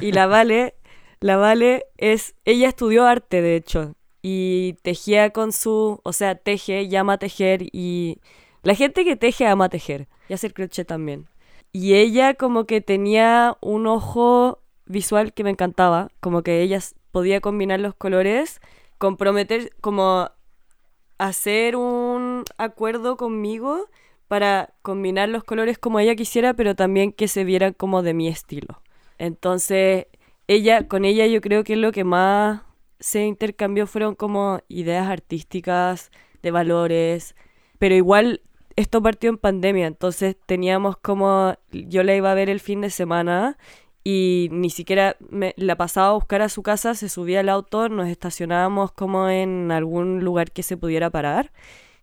Y la Vale, la Vale es, ella estudió arte de hecho, y tejía con su, o sea, teje, llama a tejer y la gente que teje ama tejer y hacer crochet también. Y ella como que tenía un ojo visual que me encantaba, como que ella podía combinar los colores, comprometer, como hacer un acuerdo conmigo para combinar los colores como ella quisiera, pero también que se vieran como de mi estilo. Entonces, ella, con ella yo creo que lo que más se intercambió fueron como ideas artísticas, de valores, pero igual esto partió en pandemia, entonces teníamos como, yo la iba a ver el fin de semana y ni siquiera me, la pasaba a buscar a su casa, se subía al auto, nos estacionábamos como en algún lugar que se pudiera parar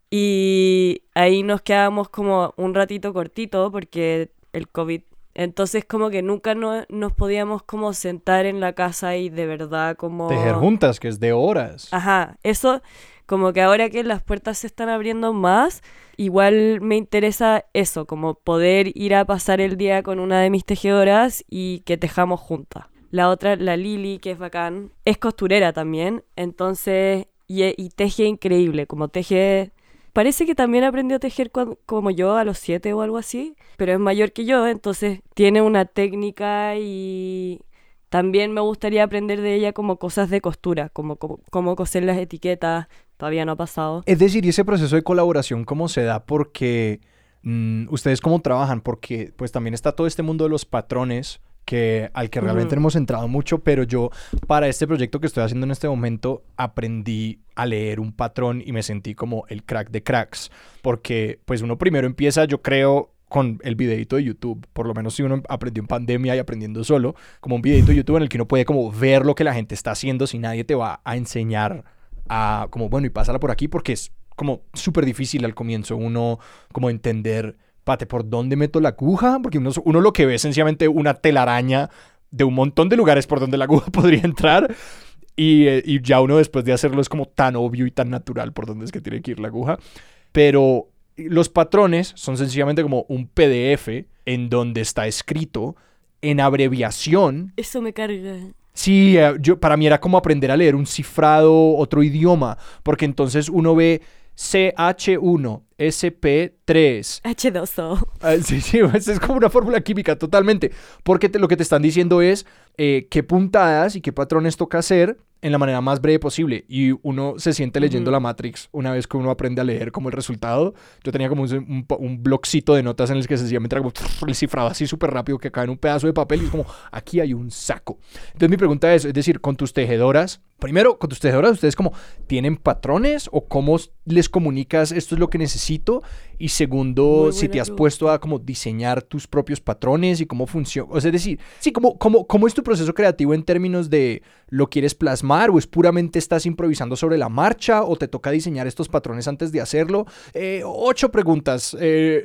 y ahí nos quedábamos como un ratito cortito porque el COVID entonces como que nunca nos podíamos como sentar en la casa y de verdad como...
Tejer juntas, que es de horas.
Ajá, eso como que ahora que las puertas se están abriendo más, igual me interesa eso, como poder ir a pasar el día con una de mis tejedoras y que tejamos juntas. La otra, la Lili, que es bacán, es costurera también, entonces, y, y teje increíble, como teje Parece que también aprendió a tejer como yo a los siete o algo así, pero es mayor que yo, entonces tiene una técnica y también me gustaría aprender de ella como cosas de costura, como cómo coser las etiquetas, todavía no ha pasado.
Es decir, y ese proceso de colaboración, ¿cómo se da? Porque mm, ustedes cómo trabajan, porque pues también está todo este mundo de los patrones que, al que realmente hemos entrado mucho, pero yo para este proyecto que estoy haciendo en este momento aprendí a leer un patrón y me sentí como el crack de cracks, porque pues uno primero empieza, yo creo, con el videito de YouTube, por lo menos si uno aprendió en pandemia y aprendiendo solo, como un videito de YouTube en el que uno puede como ver lo que la gente está haciendo si nadie te va a enseñar a como, bueno, y pásala por aquí porque es como súper difícil al comienzo uno como entender pate, ¿por dónde meto la aguja? Porque uno, uno lo que ve es sencillamente una telaraña de un montón de lugares por donde la aguja podría entrar. Y, eh, y, ya uno después de hacerlo es como tan obvio y tan natural por dónde es que tiene que ir la aguja. Pero los patrones son sencillamente como un PDF en donde está escrito en abreviación.
Eso me carga.
Sí, eh, yo, para mí era como aprender a leer un cifrado, otro idioma, porque entonces uno ve CH1, SP3.
H2O.
Ah, sí, sí, es como una fórmula química totalmente. Porque lo que te están diciendo es eh, qué puntadas y qué patrones toca hacer en la manera más breve posible. Y uno se siente leyendo la Matrix una vez que uno aprende a leer como el resultado. Yo tenía como un, un, blogcito de notas en el que sencillamente era como el cifrado así súper rápido que cae en un pedazo de papel y es como, aquí hay un saco. Entonces mi pregunta es, es decir, con tus tejedoras, primero, con tus tejedoras, ¿ustedes como tienen patrones o cómo les comunicas esto es lo que necesitan? Y segundo, si te has
pregunta.
puesto a como diseñar tus propios patrones y cómo funciona. O sea, es decir, sí, cómo, cómo, cómo es tu proceso creativo en términos de lo quieres plasmar o es puramente estás improvisando sobre la marcha o te toca diseñar estos patrones antes de hacerlo. Eh, ocho preguntas eh,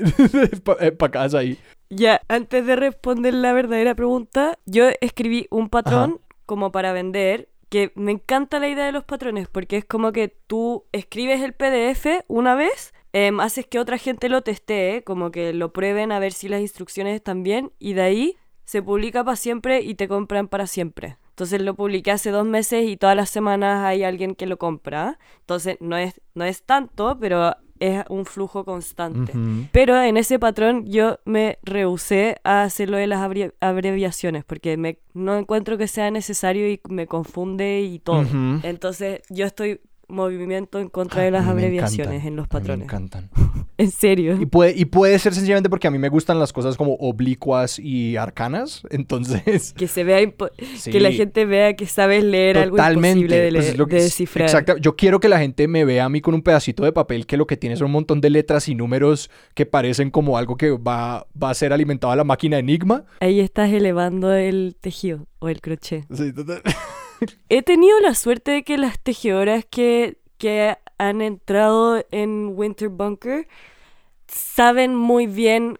para ahí.
Ya, antes de responder la verdadera pregunta, yo escribí un patrón como para vender, que me encanta la idea de los patrones, porque es como que tú escribes el PDF una vez, em, haces que otra gente lo testee, como que lo prueben a ver si las instrucciones están bien, y de ahí se publica para siempre y te compran para siempre. Entonces lo publiqué hace dos meses y todas las semanas hay alguien que lo compra. Entonces no es, no es tanto, pero es un flujo constante. Pero en ese patrón yo me rehusé a hacerlo de las abreviaciones porque me, no encuentro que sea necesario y me confunde y todo. Entonces yo estoy movimiento en contra de las abreviaciones
encantan,
en los
a mí Me
patrones.
encantan.
En serio.
Y puede, y puede ser sencillamente porque a mí me gustan las cosas como oblicuas y arcanas. Entonces.
Que se vea
sí,
que la gente vea que sabes leer algo imposible de, le-
pues es lo que-
de descifrar.
Exacto. Yo quiero que la gente me vea a mí con un pedacito de papel que lo que tiene son un montón de letras y números que parecen como algo que va, va a ser alimentado a la máquina Enigma.
Ahí estás elevando el tejido o el crochet.
Sí, total.
He tenido la suerte de que las tejedoras que, que han entrado en Winter Bunker saben muy bien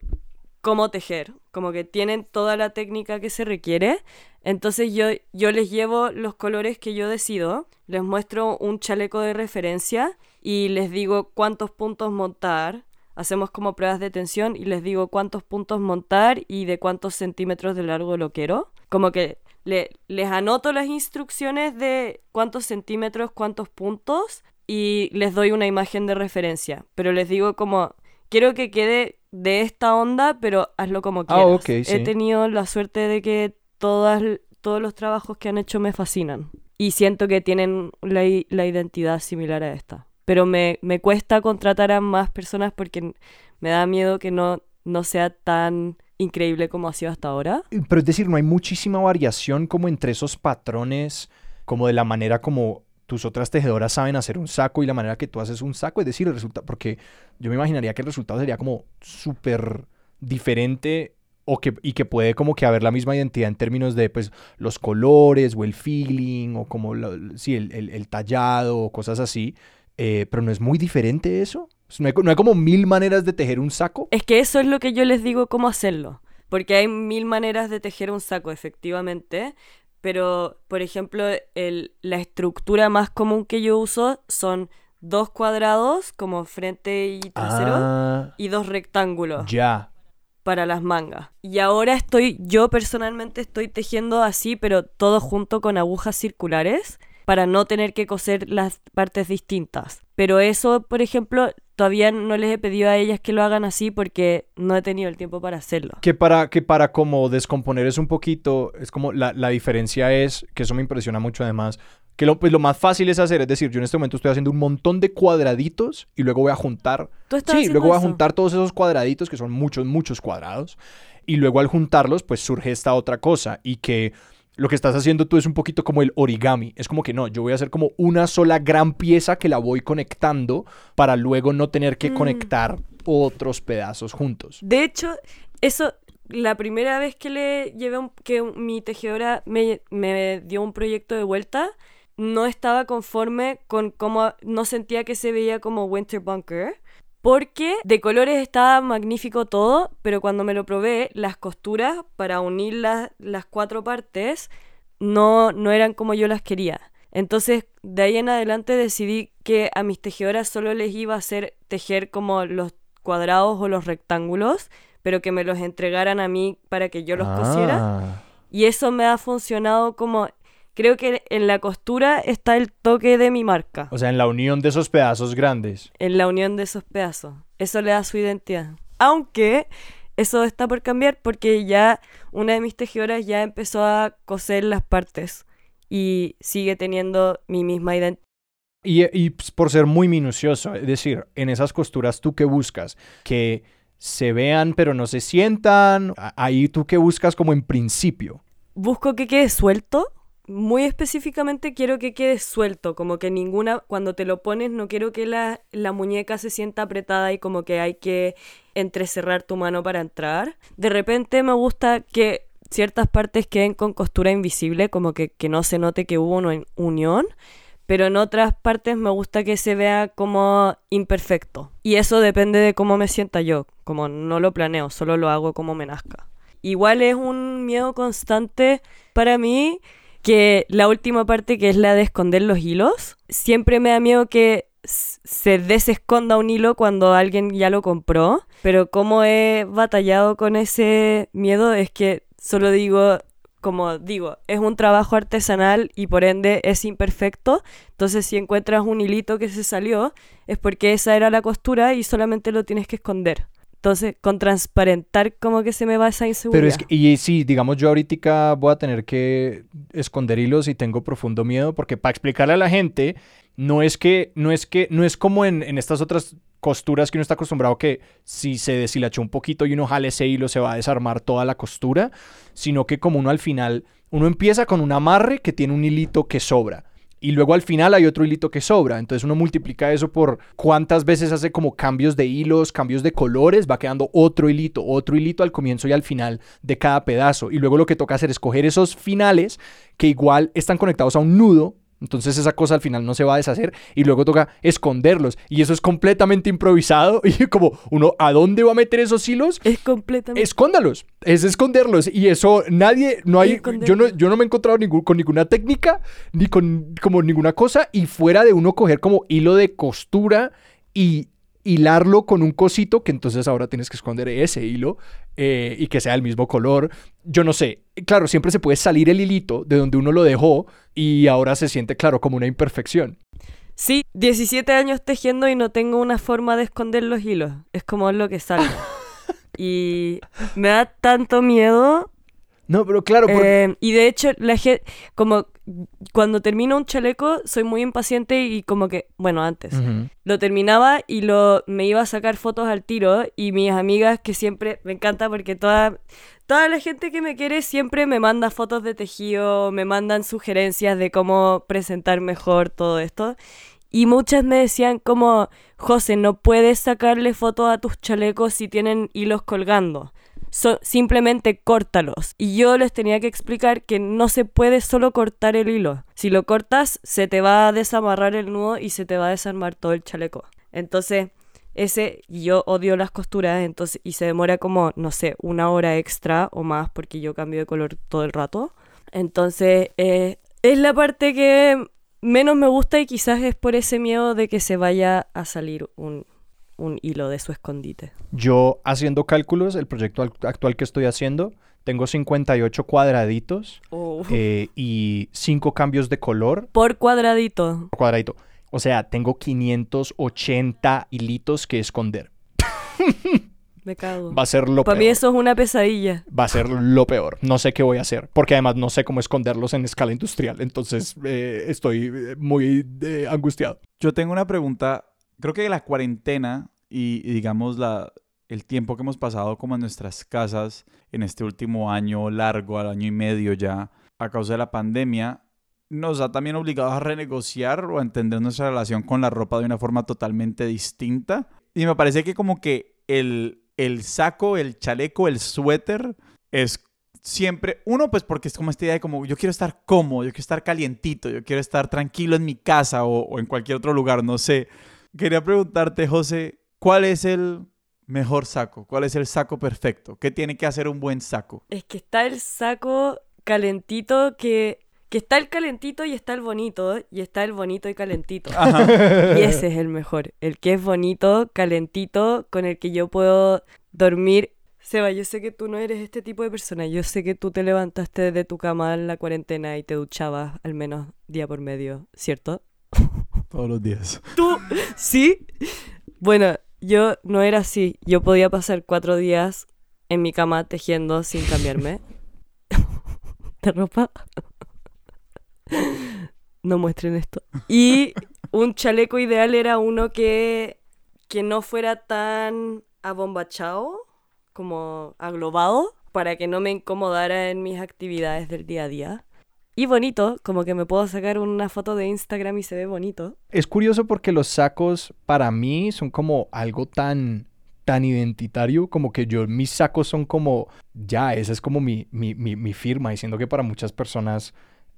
cómo tejer, como que tienen toda la técnica que se requiere. Entonces yo, yo les llevo los colores que yo decido, les muestro un chaleco de referencia y les digo cuántos puntos montar. Hacemos como pruebas de tensión y les digo cuántos puntos montar y de cuántos centímetros de largo lo quiero. Como que le- les anoto las instrucciones de cuántos centímetros, cuántos puntos y les doy una imagen de referencia. Pero les digo como, quiero que quede de esta onda, pero hazlo como
Ah,
quieras.
sí.
He tenido la suerte de que todas, todos los trabajos que han hecho me fascinan. Y siento que tienen la, la identidad similar a esta. Pero me, me cuesta contratar a más personas porque me da miedo que no, no sea tan increíble como ha sido hasta ahora.
Pero es decir, no hay muchísima variación como entre esos patrones, como de la manera como tus otras tejedoras saben hacer un saco y la manera que tú haces un saco. Es decir, el resultado, porque yo me imaginaría que el resultado sería como súper diferente o que, y que puede como que haber la misma identidad en términos de pues los colores o el feeling o como sí, el, el- el tallado o cosas así. Eh, pero no es muy diferente eso. No hay, co- no hay como mil maneras de tejer un saco.
Es que eso es lo que yo les digo cómo hacerlo. Porque hay mil maneras de tejer un saco, efectivamente. Pero, por ejemplo, el- la estructura más común que yo uso son dos cuadrados, como frente y trasero,
Ah,
y dos rectángulos
ya.
para las mangas. Y ahora estoy, yo personalmente estoy tejiendo así, pero todo junto con agujas circulares para no tener que coser las partes distintas. Pero eso, por ejemplo, todavía no les he pedido a ellas que lo hagan así porque no he tenido el tiempo para hacerlo.
Que para, que para como descomponer eso un poquito, es como la, la diferencia es, que eso me impresiona mucho además, que lo, pues lo más fácil es hacer, es decir, yo en este momento estoy haciendo un montón de cuadraditos y luego voy a juntar,
¿Tú estás
sí, luego voy a
eso?
juntar todos esos cuadraditos, que son muchos, muchos cuadrados, y luego al juntarlos, pues surge esta otra cosa, y que lo que estás haciendo tú es un poquito como el origami, es como que no, yo voy a hacer como una sola gran pieza que la voy conectando para luego no tener que
Mm.
conectar otros pedazos juntos.
De hecho, eso, la primera vez que le llevé un- que mi tejedora me, me dio un proyecto de vuelta, no estaba conforme con cómo, no sentía que se veía como Winter Bunker. Porque de colores estaba magnífico todo, pero cuando me lo probé, las costuras para unir las, las cuatro partes no, no eran como yo las quería. Entonces, de ahí en adelante decidí que a mis tejedoras solo les iba a hacer tejer como los cuadrados o los rectángulos, pero que me los entregaran a mí para que yo los cosiera.
Ah.
Y eso me ha funcionado como... Creo que en la costura está el toque de mi marca,
O sea, en la unión de esos pedazos grandes.
en la unión de esos pedazos. Eso le da su identidad. Aunque eso está por cambiar porque ya una de mis tejedoras ya empezó a coser las partes y sigue teniendo mi misma identidad.
Y, y, pues, por ser muy minucioso, es decir, en esas costuras tú qué buscas, que se vean pero no se sientan, ahí tú qué buscas como en principio.
Busco que quede suelto, muy específicamente quiero que quede suelto, como que ninguna, cuando te lo pones, no quiero que la, la muñeca se sienta apretada y como que hay que entrecerrar tu mano para entrar. De repente me gusta que ciertas partes queden con costura invisible, como que, que no se note que hubo una unión, pero en otras partes me gusta que se vea como imperfecto. Y eso depende de cómo me sienta yo, como no lo planeo, solo lo hago como me nazca. Igual es un miedo constante para mí que la última parte que es la de esconder los hilos, siempre me da miedo que se desesconda un hilo cuando alguien ya lo compró, pero como he batallado con ese miedo es que solo digo, como digo, es un trabajo artesanal y por ende es imperfecto, entonces si encuentras un hilito que se salió es porque esa era la costura y solamente lo tienes que esconder. Entonces, con transparentar como que se me va esa inseguridad.
Pero es que, y sí, digamos, yo ahorita voy a tener que esconder hilos y tengo profundo miedo porque para explicarle a la gente, no es que, no es que, no es como en, en estas otras costuras que uno está acostumbrado que si se deshilachó un poquito y uno jale ese hilo se va a desarmar toda la costura, sino que como uno al final, uno empieza con un amarre que tiene un hilito que sobra y luego al final hay otro hilito que sobra. Entonces uno multiplica eso por cuántas veces hace como cambios de hilos, cambios de colores, va quedando otro hilito, otro hilito al comienzo y al final de cada pedazo. Y luego lo que toca hacer es coger esos finales que igual están conectados a un nudo entonces esa cosa al final no se va a deshacer y luego toca esconderlos. Y eso es completamente improvisado. Y como uno, ¿a dónde va a meter esos hilos?
Es completamente.
Escóndalos. Es esconderlos. Y eso nadie, no hay, yo no, yo no me he encontrado ningún, con ninguna técnica, ni con como ninguna cosa. Y fuera de uno coger como hilo de costura y hilarlo con un cosito que entonces ahora tienes que esconder ese hilo eh, y que sea el mismo color. Yo no sé, claro, siempre se puede salir el hilito de donde uno lo dejó y ahora se siente, claro, como una imperfección.
Sí, 17 años tejiendo y no tengo una forma de esconder los hilos. Es como lo que sale. y me da tanto miedo
no, pero claro.
Eh, y de hecho, la gente, como cuando termino un chaleco, soy muy impaciente y como que, bueno, antes, lo terminaba y lo, me iba a sacar fotos al tiro y mis amigas que siempre, me encanta porque toda, toda la gente que me quiere siempre me manda fotos de tejido, me mandan sugerencias de cómo presentar mejor todo esto. Y muchas me decían como, José, no puedes sacarle fotos a tus chalecos si tienen hilos colgando simplemente córtalos. Y yo les tenía que explicar que no se puede solo cortar el hilo. Si lo cortas, se te va a desamarrar el nudo y se te va a desarmar todo el chaleco. Entonces, ese, yo odio las costuras, entonces, y se demora como, no sé, una hora extra o más porque yo cambio de color todo el rato. Entonces, eh, es la parte que menos me gusta y quizás es por ese miedo de que se vaya a salir un, un hilo de su escondite.
Yo haciendo cálculos, el proyecto actual que estoy haciendo, tengo 58 cuadraditos oh. eh, y 5 cambios de color.
Por cuadradito.
Por cuadradito. O sea, tengo 580 hilitos que esconder.
Me cago.
Va a ser lo
peor. Para mí eso es una pesadilla.
Va a ser lo peor. No sé qué voy a hacer. Porque además no sé cómo esconderlos en escala industrial. Entonces eh, estoy eh, muy angustiado.
Yo tengo una pregunta. Creo que la cuarentena y, digamos la, el tiempo que hemos pasado como en nuestras casas en este último año largo, al año y medio ya, a causa de la pandemia, nos ha también obligado a renegociar o a entender nuestra relación con la ropa de una forma totalmente distinta. Y me parece que como que el, el saco, el chaleco, el suéter es siempre, uno pues porque es como esta idea de como yo quiero estar cómodo, yo quiero estar calientito, yo quiero estar tranquilo en mi casa o, o en cualquier otro lugar, no sé. Quería preguntarte, José, ¿Cuál es el mejor saco? ¿Cuál es el saco perfecto? ¿Qué tiene que hacer un buen saco?
Es que está el saco calentito que que está el calentito y está el bonito, y está el bonito y calentito. Y ese es el mejor, el que es bonito, calentito, con el que yo puedo dormir. Seba, yo sé que tú no eres este tipo de persona, yo sé que tú te levantaste de tu cama en la cuarentena y te duchabas al menos día por medio, ¿cierto?
Todos los días.
¿Tú? ¿Sí? Bueno, yo no era así. Yo podía pasar cuatro días en mi cama tejiendo sin cambiarme de ropa. no muestren esto. Y un chaleco ideal era uno que, que no fuera tan abombachado, como aglobado, para que no me incomodara en mis actividades del día a día. Y bonito, como que me puedo sacar una foto de Instagram y se ve bonito.
Es curioso porque los sacos para mí son como algo tan tan identitario como que yo mis sacos son como ya esa es como mi, mi, mi, mi firma diciendo que para muchas personas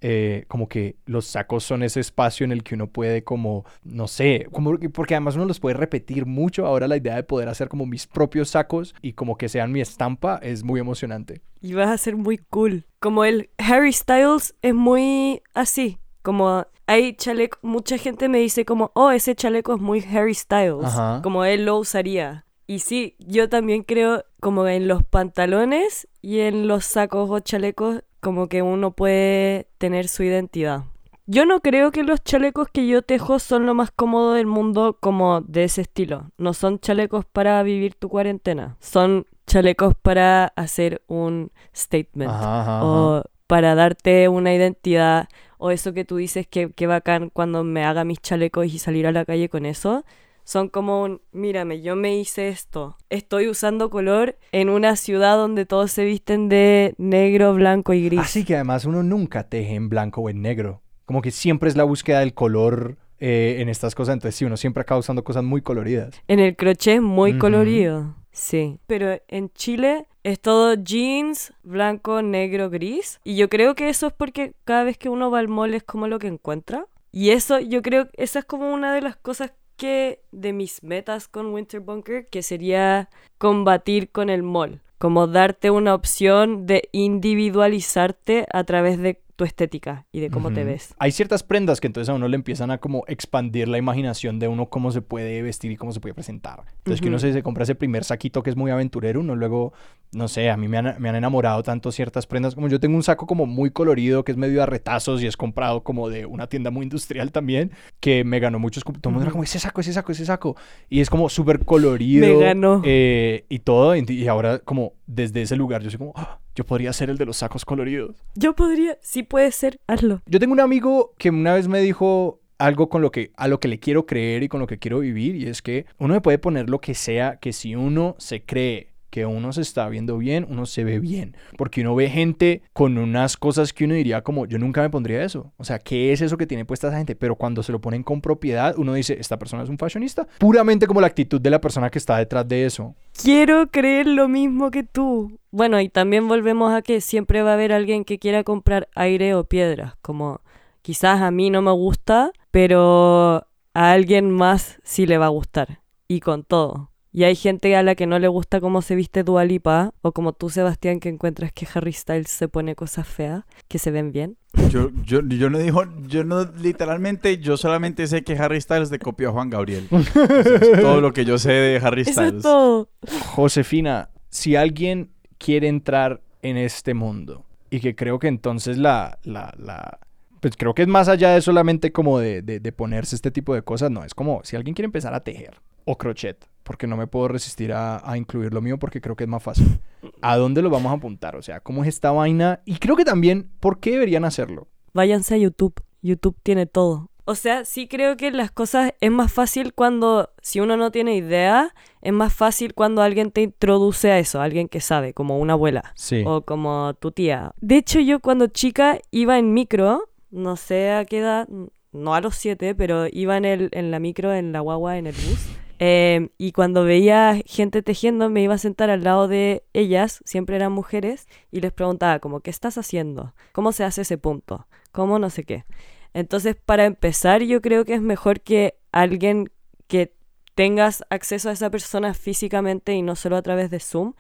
eh, como que los sacos son ese espacio en el que uno puede como, no sé, como porque además uno los puede repetir mucho. Ahora la idea de poder hacer como mis propios sacos y como que sean mi estampa es muy emocionante.
Y vas a ser muy cool. Como el Harry Styles es muy así. Como hay chaleco, mucha gente me dice como, oh, ese chaleco es muy Harry Styles.
Ajá.
Como él lo usaría. Y sí, yo también creo como en los pantalones y en los sacos o chalecos como que uno puede tener su identidad. Yo no creo que los chalecos que yo tejo son lo más cómodo del mundo como de ese estilo. No son chalecos para vivir tu cuarentena. Son chalecos para hacer un statement.
Ajá, ajá, ajá.
O para darte una identidad. O eso que tú dices que, que bacán cuando me haga mis chalecos y salir a la calle con eso. Son como un, mírame, yo me hice esto. Estoy usando color en una ciudad donde todos se visten de negro, blanco y gris.
Así que además uno nunca teje en blanco o en negro. Como que siempre es la búsqueda del color eh, en estas cosas. Entonces sí, uno siempre acaba usando cosas muy coloridas.
En el crochet muy
Ujú.
colorido. Sí. Pero en Chile es todo jeans, blanco, negro, gris. Y yo creo que eso es porque cada vez que uno va al mall es como lo que encuentra. Y eso, yo creo, esa es como una de las cosas que de mis metas con Winter Bunker, que sería combatir con el mall. Como darte una opción de individualizarte a través de tu estética y de cómo te ves.
Hay ciertas prendas que entonces a uno le empiezan a como expandir la imaginación de uno cómo se puede vestir y cómo se puede presentar. Entonces que uno se, se compra ese primer saquito que es muy aventurero, uno luego, no sé, a mí me han, me han enamorado tanto ciertas prendas. Como yo tengo un saco como muy colorido que es medio a retazos y es comprado como de una tienda muy industrial también, que me ganó muchos... Todo el mundo era como, ese saco, ese saco, ese saco. Y es como súper colorido.
Me ganó.
eh, y todo. Y, y ahora como desde ese lugar yo soy como, "Ah, yo podría ser el de los sacos coloridos.
Yo podría, sí puede ser, hazlo.
Yo tengo un amigo que una vez me dijo algo con lo que a lo que le quiero creer y con lo que quiero vivir y es que uno me puede poner lo que sea que si uno se cree que uno se está viendo bien, uno se ve bien, porque uno ve gente con unas cosas que uno diría como yo nunca me pondría eso. O sea, ¿qué es eso que tiene puesta esa gente? Pero cuando se lo ponen con propiedad, uno dice, esta persona es un fashionista, puramente como la actitud de la persona que está detrás de eso.
Quiero creer lo mismo que tú. Bueno, y también volvemos a que siempre va a haber alguien que quiera comprar aire o piedras. Como quizás a mí no me gusta, pero a alguien más sí le va a gustar. Y con todo. Y hay gente a la que no le gusta cómo se viste Dua Lipa, o como tú, Sebastián, que encuentras que Harry Styles se pone cosas feas, que se ven bien.
Yo, yo, yo no dijo, yo no, literalmente, yo solamente sé que Harry Styles le copió a Juan Gabriel. Eso es todo lo que yo sé de Harry
Eso
Styles.
es todo.
Josefina, si alguien quiere entrar en este mundo y que creo que entonces la, la, la pues creo que es más allá de solamente como de, de- de ponerse este tipo de cosas, no, es como si alguien quiere empezar a tejer o crochet, porque no me puedo resistir a, a incluir lo mío porque creo que es más fácil. ¿A dónde lo vamos a apuntar? O sea, ¿cómo es esta vaina? Y creo que también, ¿por qué deberían hacerlo?
Váyanse a YouTube. YouTube tiene todo. O sea, sí creo que las cosas es más fácil cuando, si uno no tiene idea, es más fácil cuando alguien te introduce a eso, alguien que sabe, como una abuela
Sí.
o como tu tía. De hecho, yo cuando chica iba en micro, no sé a qué edad, no a los siete, pero iba en, el, en la micro, en la guagua, en el bus. Eh, y cuando veía gente tejiendo, me iba a sentar al lado de ellas, siempre eran mujeres, y les preguntaba como, ¿qué estás haciendo? ¿Cómo se hace ese punto? ¿Cómo no sé qué? Entonces, para empezar, yo creo que es mejor que alguien que tengas acceso a esa persona físicamente y no solo a través de Zoom,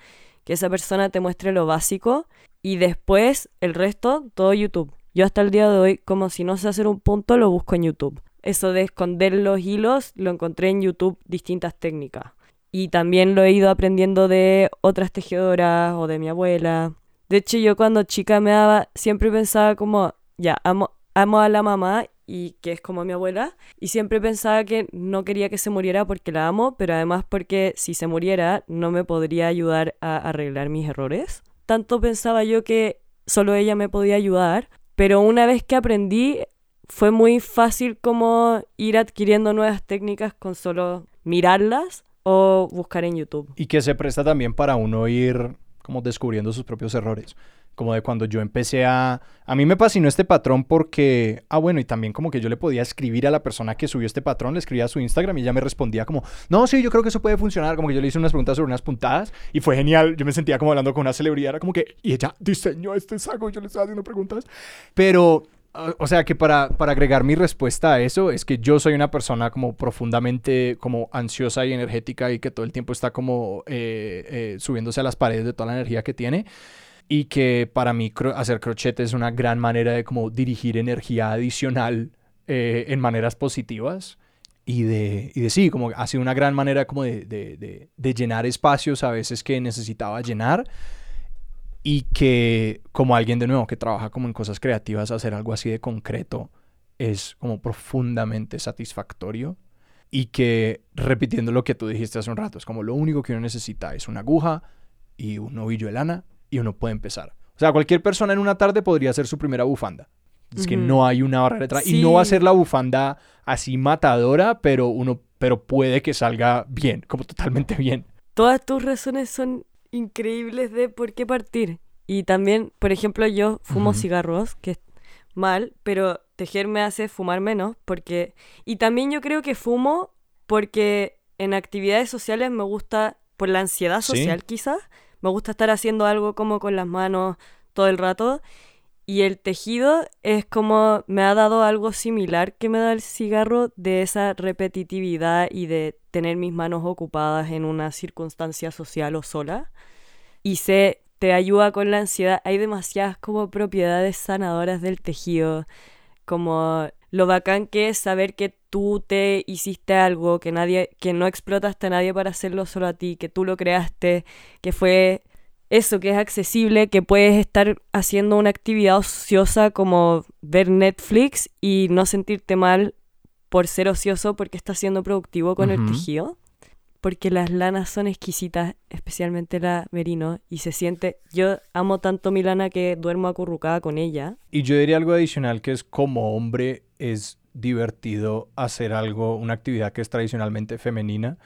que esa persona te muestre lo básico y después el resto, todo YouTube. Yo hasta el día de hoy, como si no sé hacer un punto, lo busco en YouTube. Eso de esconder los hilos, lo encontré en YouTube distintas técnicas. Y también lo he ido aprendiendo de otras tejedoras o de mi abuela. De hecho, yo cuando chica me daba, siempre pensaba como, ya, amo, amo a la mamá y que es como mi abuela, y siempre pensaba que no quería que se muriera porque la amo, pero además porque si se muriera no me podría ayudar a arreglar mis errores. Tanto pensaba yo que solo ella me podía ayudar, pero una vez que aprendí fue muy fácil como ir adquiriendo nuevas técnicas con solo mirarlas o buscar en YouTube.
Y que se presta también para uno ir como descubriendo sus propios errores. Como de cuando yo empecé a... A mí me fascinó este patrón porque... Ah, bueno, y también como que yo le podía escribir a la persona que subió este patrón, le escribía a su Instagram y ella me respondía como, no, sí, yo creo que eso puede funcionar. Como que yo le hice unas preguntas sobre unas puntadas y fue genial. Yo me sentía como hablando con una celebridad. Era como que... Y ella diseñó este saco yo le estaba haciendo preguntas. Pero o sea que para, para, agregar mi respuesta a eso es que yo soy una persona como profundamente como ansiosa y energética y que todo el tiempo está como eh, eh, subiéndose a las paredes de toda la energía que tiene y que para mí hacer crochet es una gran manera de como dirigir energía adicional eh, en maneras positivas. Y de, y de sí, como ha sido una gran manera como de, de, de llenar espacios a veces que necesitaba llenar y que como alguien de nuevo que trabaja como en cosas creativas, hacer algo así de concreto es como profundamente satisfactorio. Y que repitiendo lo que tú dijiste hace un rato, es como lo único que uno necesita es una aguja y un ovillo de lana y uno puede empezar. O sea, cualquier persona en una tarde podría hacer su primera bufanda. Es que no hay una barrera detrás. Y no va a ser la bufanda así matadora, pero uno pero puede que salga bien, como totalmente bien.
Todas tus razones son increíbles de por qué partir. Y también, por ejemplo, yo fumo cigarros, que es mal, pero tejer me hace fumar menos, porque... Y también yo creo que fumo porque en actividades sociales me gusta, por la ansiedad social quizás, me gusta estar haciendo algo como con las manos todo el rato. Y el tejido es como me ha dado algo similar que me da el cigarro de esa repetitividad y de tener mis manos ocupadas en una circunstancia social o sola. Y se te ayuda con la ansiedad. Hay demasiadas como propiedades sanadoras del tejido. Como lo bacán que es saber que tú te hiciste algo, que nadie, que no explotaste a nadie para hacerlo solo a ti, que tú lo creaste, que fue eso, que es accesible, que puedes estar haciendo una actividad ociosa como ver Netflix y no sentirte mal por ser ocioso porque estás siendo productivo con el tejido. Porque las lanas son exquisitas, especialmente la merino, y se siente... Yo amo tanto mi lana que duermo acurrucada con ella.
Y yo diría algo adicional que es como hombre es divertido hacer algo, una actividad que es tradicionalmente femenina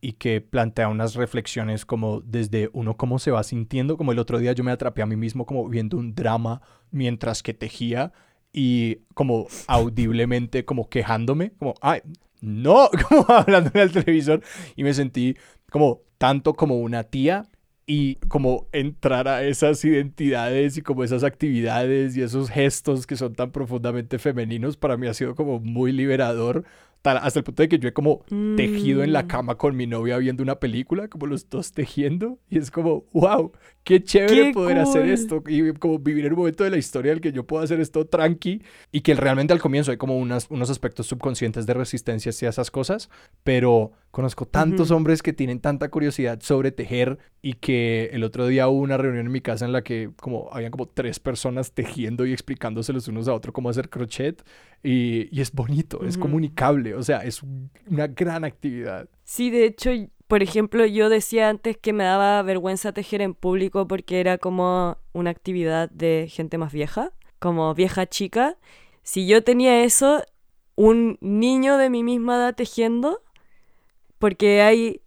y que plantea unas reflexiones como desde uno cómo se va sintiendo, como el otro día yo me atrapé a mí mismo como viendo un drama mientras que tejía y como audiblemente como quejándome, como, ay, no, como hablando en el televisor y me sentí como tanto como una tía y como entrar a esas identidades y como esas actividades y esos gestos que son tan profundamente femeninos para mí ha sido como muy liberador hasta el punto de que yo he como tejido en la mm. cama con mi novia viendo una película, como los dos tejiendo, y es como, wow, qué chévere poder hacer esto y como vivir en un momento de la historia en el que yo puedo hacer esto tranqui y que realmente al comienzo hay como unas, unos aspectos subconscientes de resistencia hacia esas cosas, pero conozco tantos hombres que tienen tanta curiosidad sobre tejer y que el otro día hubo una reunión en mi casa en la que como habían como tres personas tejiendo y explicándose los unos a otros cómo hacer crochet y, y es bonito, es comunicable, o sea, es una gran actividad.
Sí, de hecho, por ejemplo, yo decía antes que me daba vergüenza tejer en público porque era como una actividad de gente más vieja, como vieja chica. Si yo tenía eso, un niño de mi misma edad tejiendo, porque hay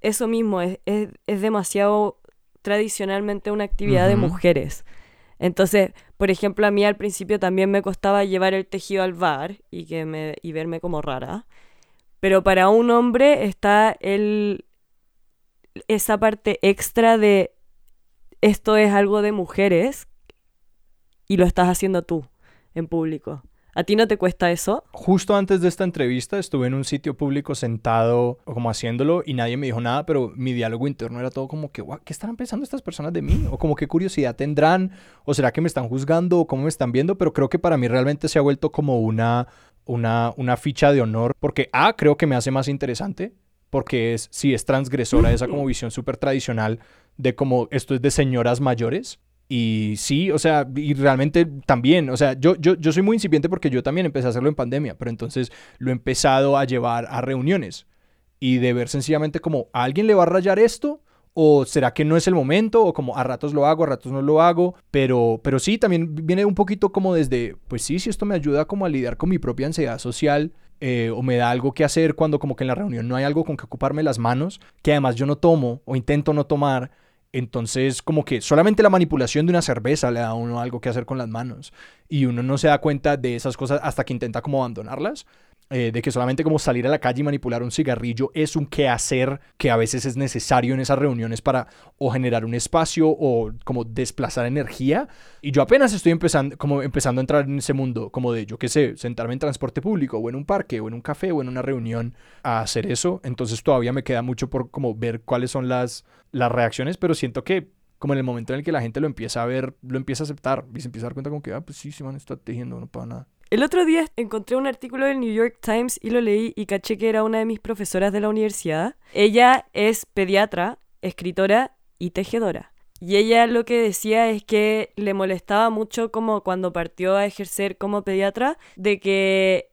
eso mismo, es, es, demasiado tradicionalmente una actividad de mujeres. Entonces, por ejemplo, a mí al principio también me costaba llevar el tejido al bar y, que me, y verme como rara. Pero para un hombre está el, esa parte extra de esto es algo de mujeres y lo estás haciendo tú en público. ¿A ti no te cuesta eso?
Justo antes de esta entrevista estuve en un sitio público sentado como haciéndolo y nadie me dijo nada, pero mi diálogo interno era todo como que, ¿qué estarán pensando estas personas de mí? O como qué curiosidad tendrán, o será que me están juzgando o cómo me están viendo, pero creo que para mí realmente se ha vuelto como una una, una ficha de honor, porque A, creo que me hace más interesante, porque es, sí, es transgresora esa como visión súper tradicional de como esto es de señoras mayores. Y sí, o sea, y realmente también, o sea, yo, yo, yo soy muy incipiente porque yo también empecé a hacerlo en pandemia, pero entonces lo he empezado a llevar a reuniones y de ver sencillamente como, ¿a alguien le va a rayar esto? ¿O será que no es el momento? O como a ratos lo hago, a ratos no lo hago. Pero, pero sí, también viene un poquito como desde, pues sí, si esto me ayuda como a lidiar con mi propia ansiedad social. Eh, o me da algo que hacer cuando como que en la reunión no hay algo con que ocuparme las manos, que además yo no tomo o intento no tomar. Entonces, como que solamente la manipulación de una cerveza le da a uno algo que hacer con las manos. Y uno no se da cuenta de esas cosas hasta que intenta como abandonarlas. Eh, de que solamente como salir a la calle y manipular un cigarrillo es un quehacer que a veces es necesario en esas reuniones para o generar un espacio o como desplazar energía. Y yo apenas estoy empezando, como empezando a entrar en ese mundo, como de, yo qué sé, sentarme en transporte público o en un parque o en un café o en una reunión a hacer eso. Entonces todavía me queda mucho por como ver cuáles son las, las reacciones, pero siento que como en el momento en el que la gente lo empieza a ver, lo empieza a aceptar y se empieza a dar cuenta como que, ah, pues sí, sí, man, está tejiendo, no pasa nada.
El otro día encontré un artículo del New York Times y lo leí y caché que era una de mis profesoras de la universidad. Ella es pediatra, escritora y tejedora. Y ella lo que decía es que le molestaba mucho como cuando partió a ejercer como pediatra de que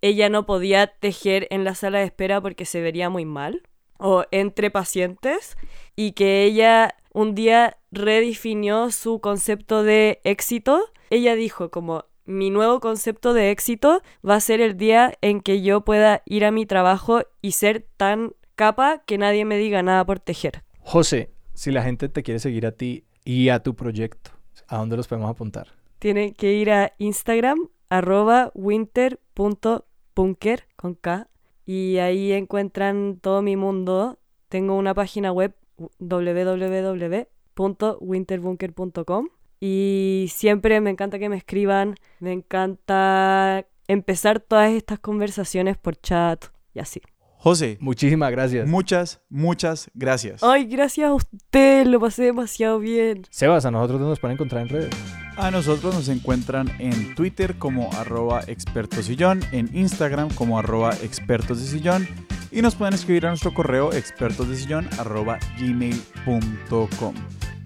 ella no podía tejer en la sala de espera porque se vería muy mal o entre pacientes y que ella un día redefinió su concepto de éxito. Ella dijo como mi nuevo concepto de éxito va a ser el día en que yo pueda ir a mi trabajo y ser tan capa que nadie me diga nada por tejer.
José, si la gente te quiere seguir a ti y a tu proyecto, ¿a dónde los podemos apuntar?
Tienen que ir a Instagram, arroba winter.bunker con K, y ahí encuentran todo mi mundo. Tengo una página web www.winterbunker.com y siempre me encanta que me escriban, me encanta empezar todas estas conversaciones por chat y así.
José,
Muchísimas gracias.
muchas, muchas gracias.
Ay, gracias a usted, lo pasé demasiado bien.
Sebas, a nosotros dónde nos pueden encontrar en redes.
A nosotros nos encuentran en Twitter como arroba expertosillón, en Instagram como arroba expertos de sillón y nos pueden escribir a nuestro correo expertosdesillón arroba gmail.com.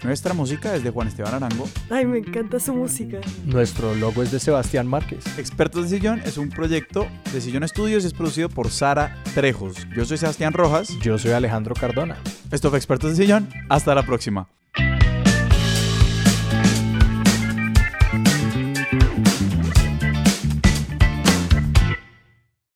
Nuestra música es de Juan Esteban Arango.
Ay, me encanta su música.
Nuestro logo es de Sebastián Márquez.
Expertos de Sillón es un proyecto de Sillón Estudios y es producido por Sara Trejos. Yo soy Sebastián Rojas.
Yo soy Alejandro Cardona.
Esto fue Expertos de Sillón. Hasta la próxima.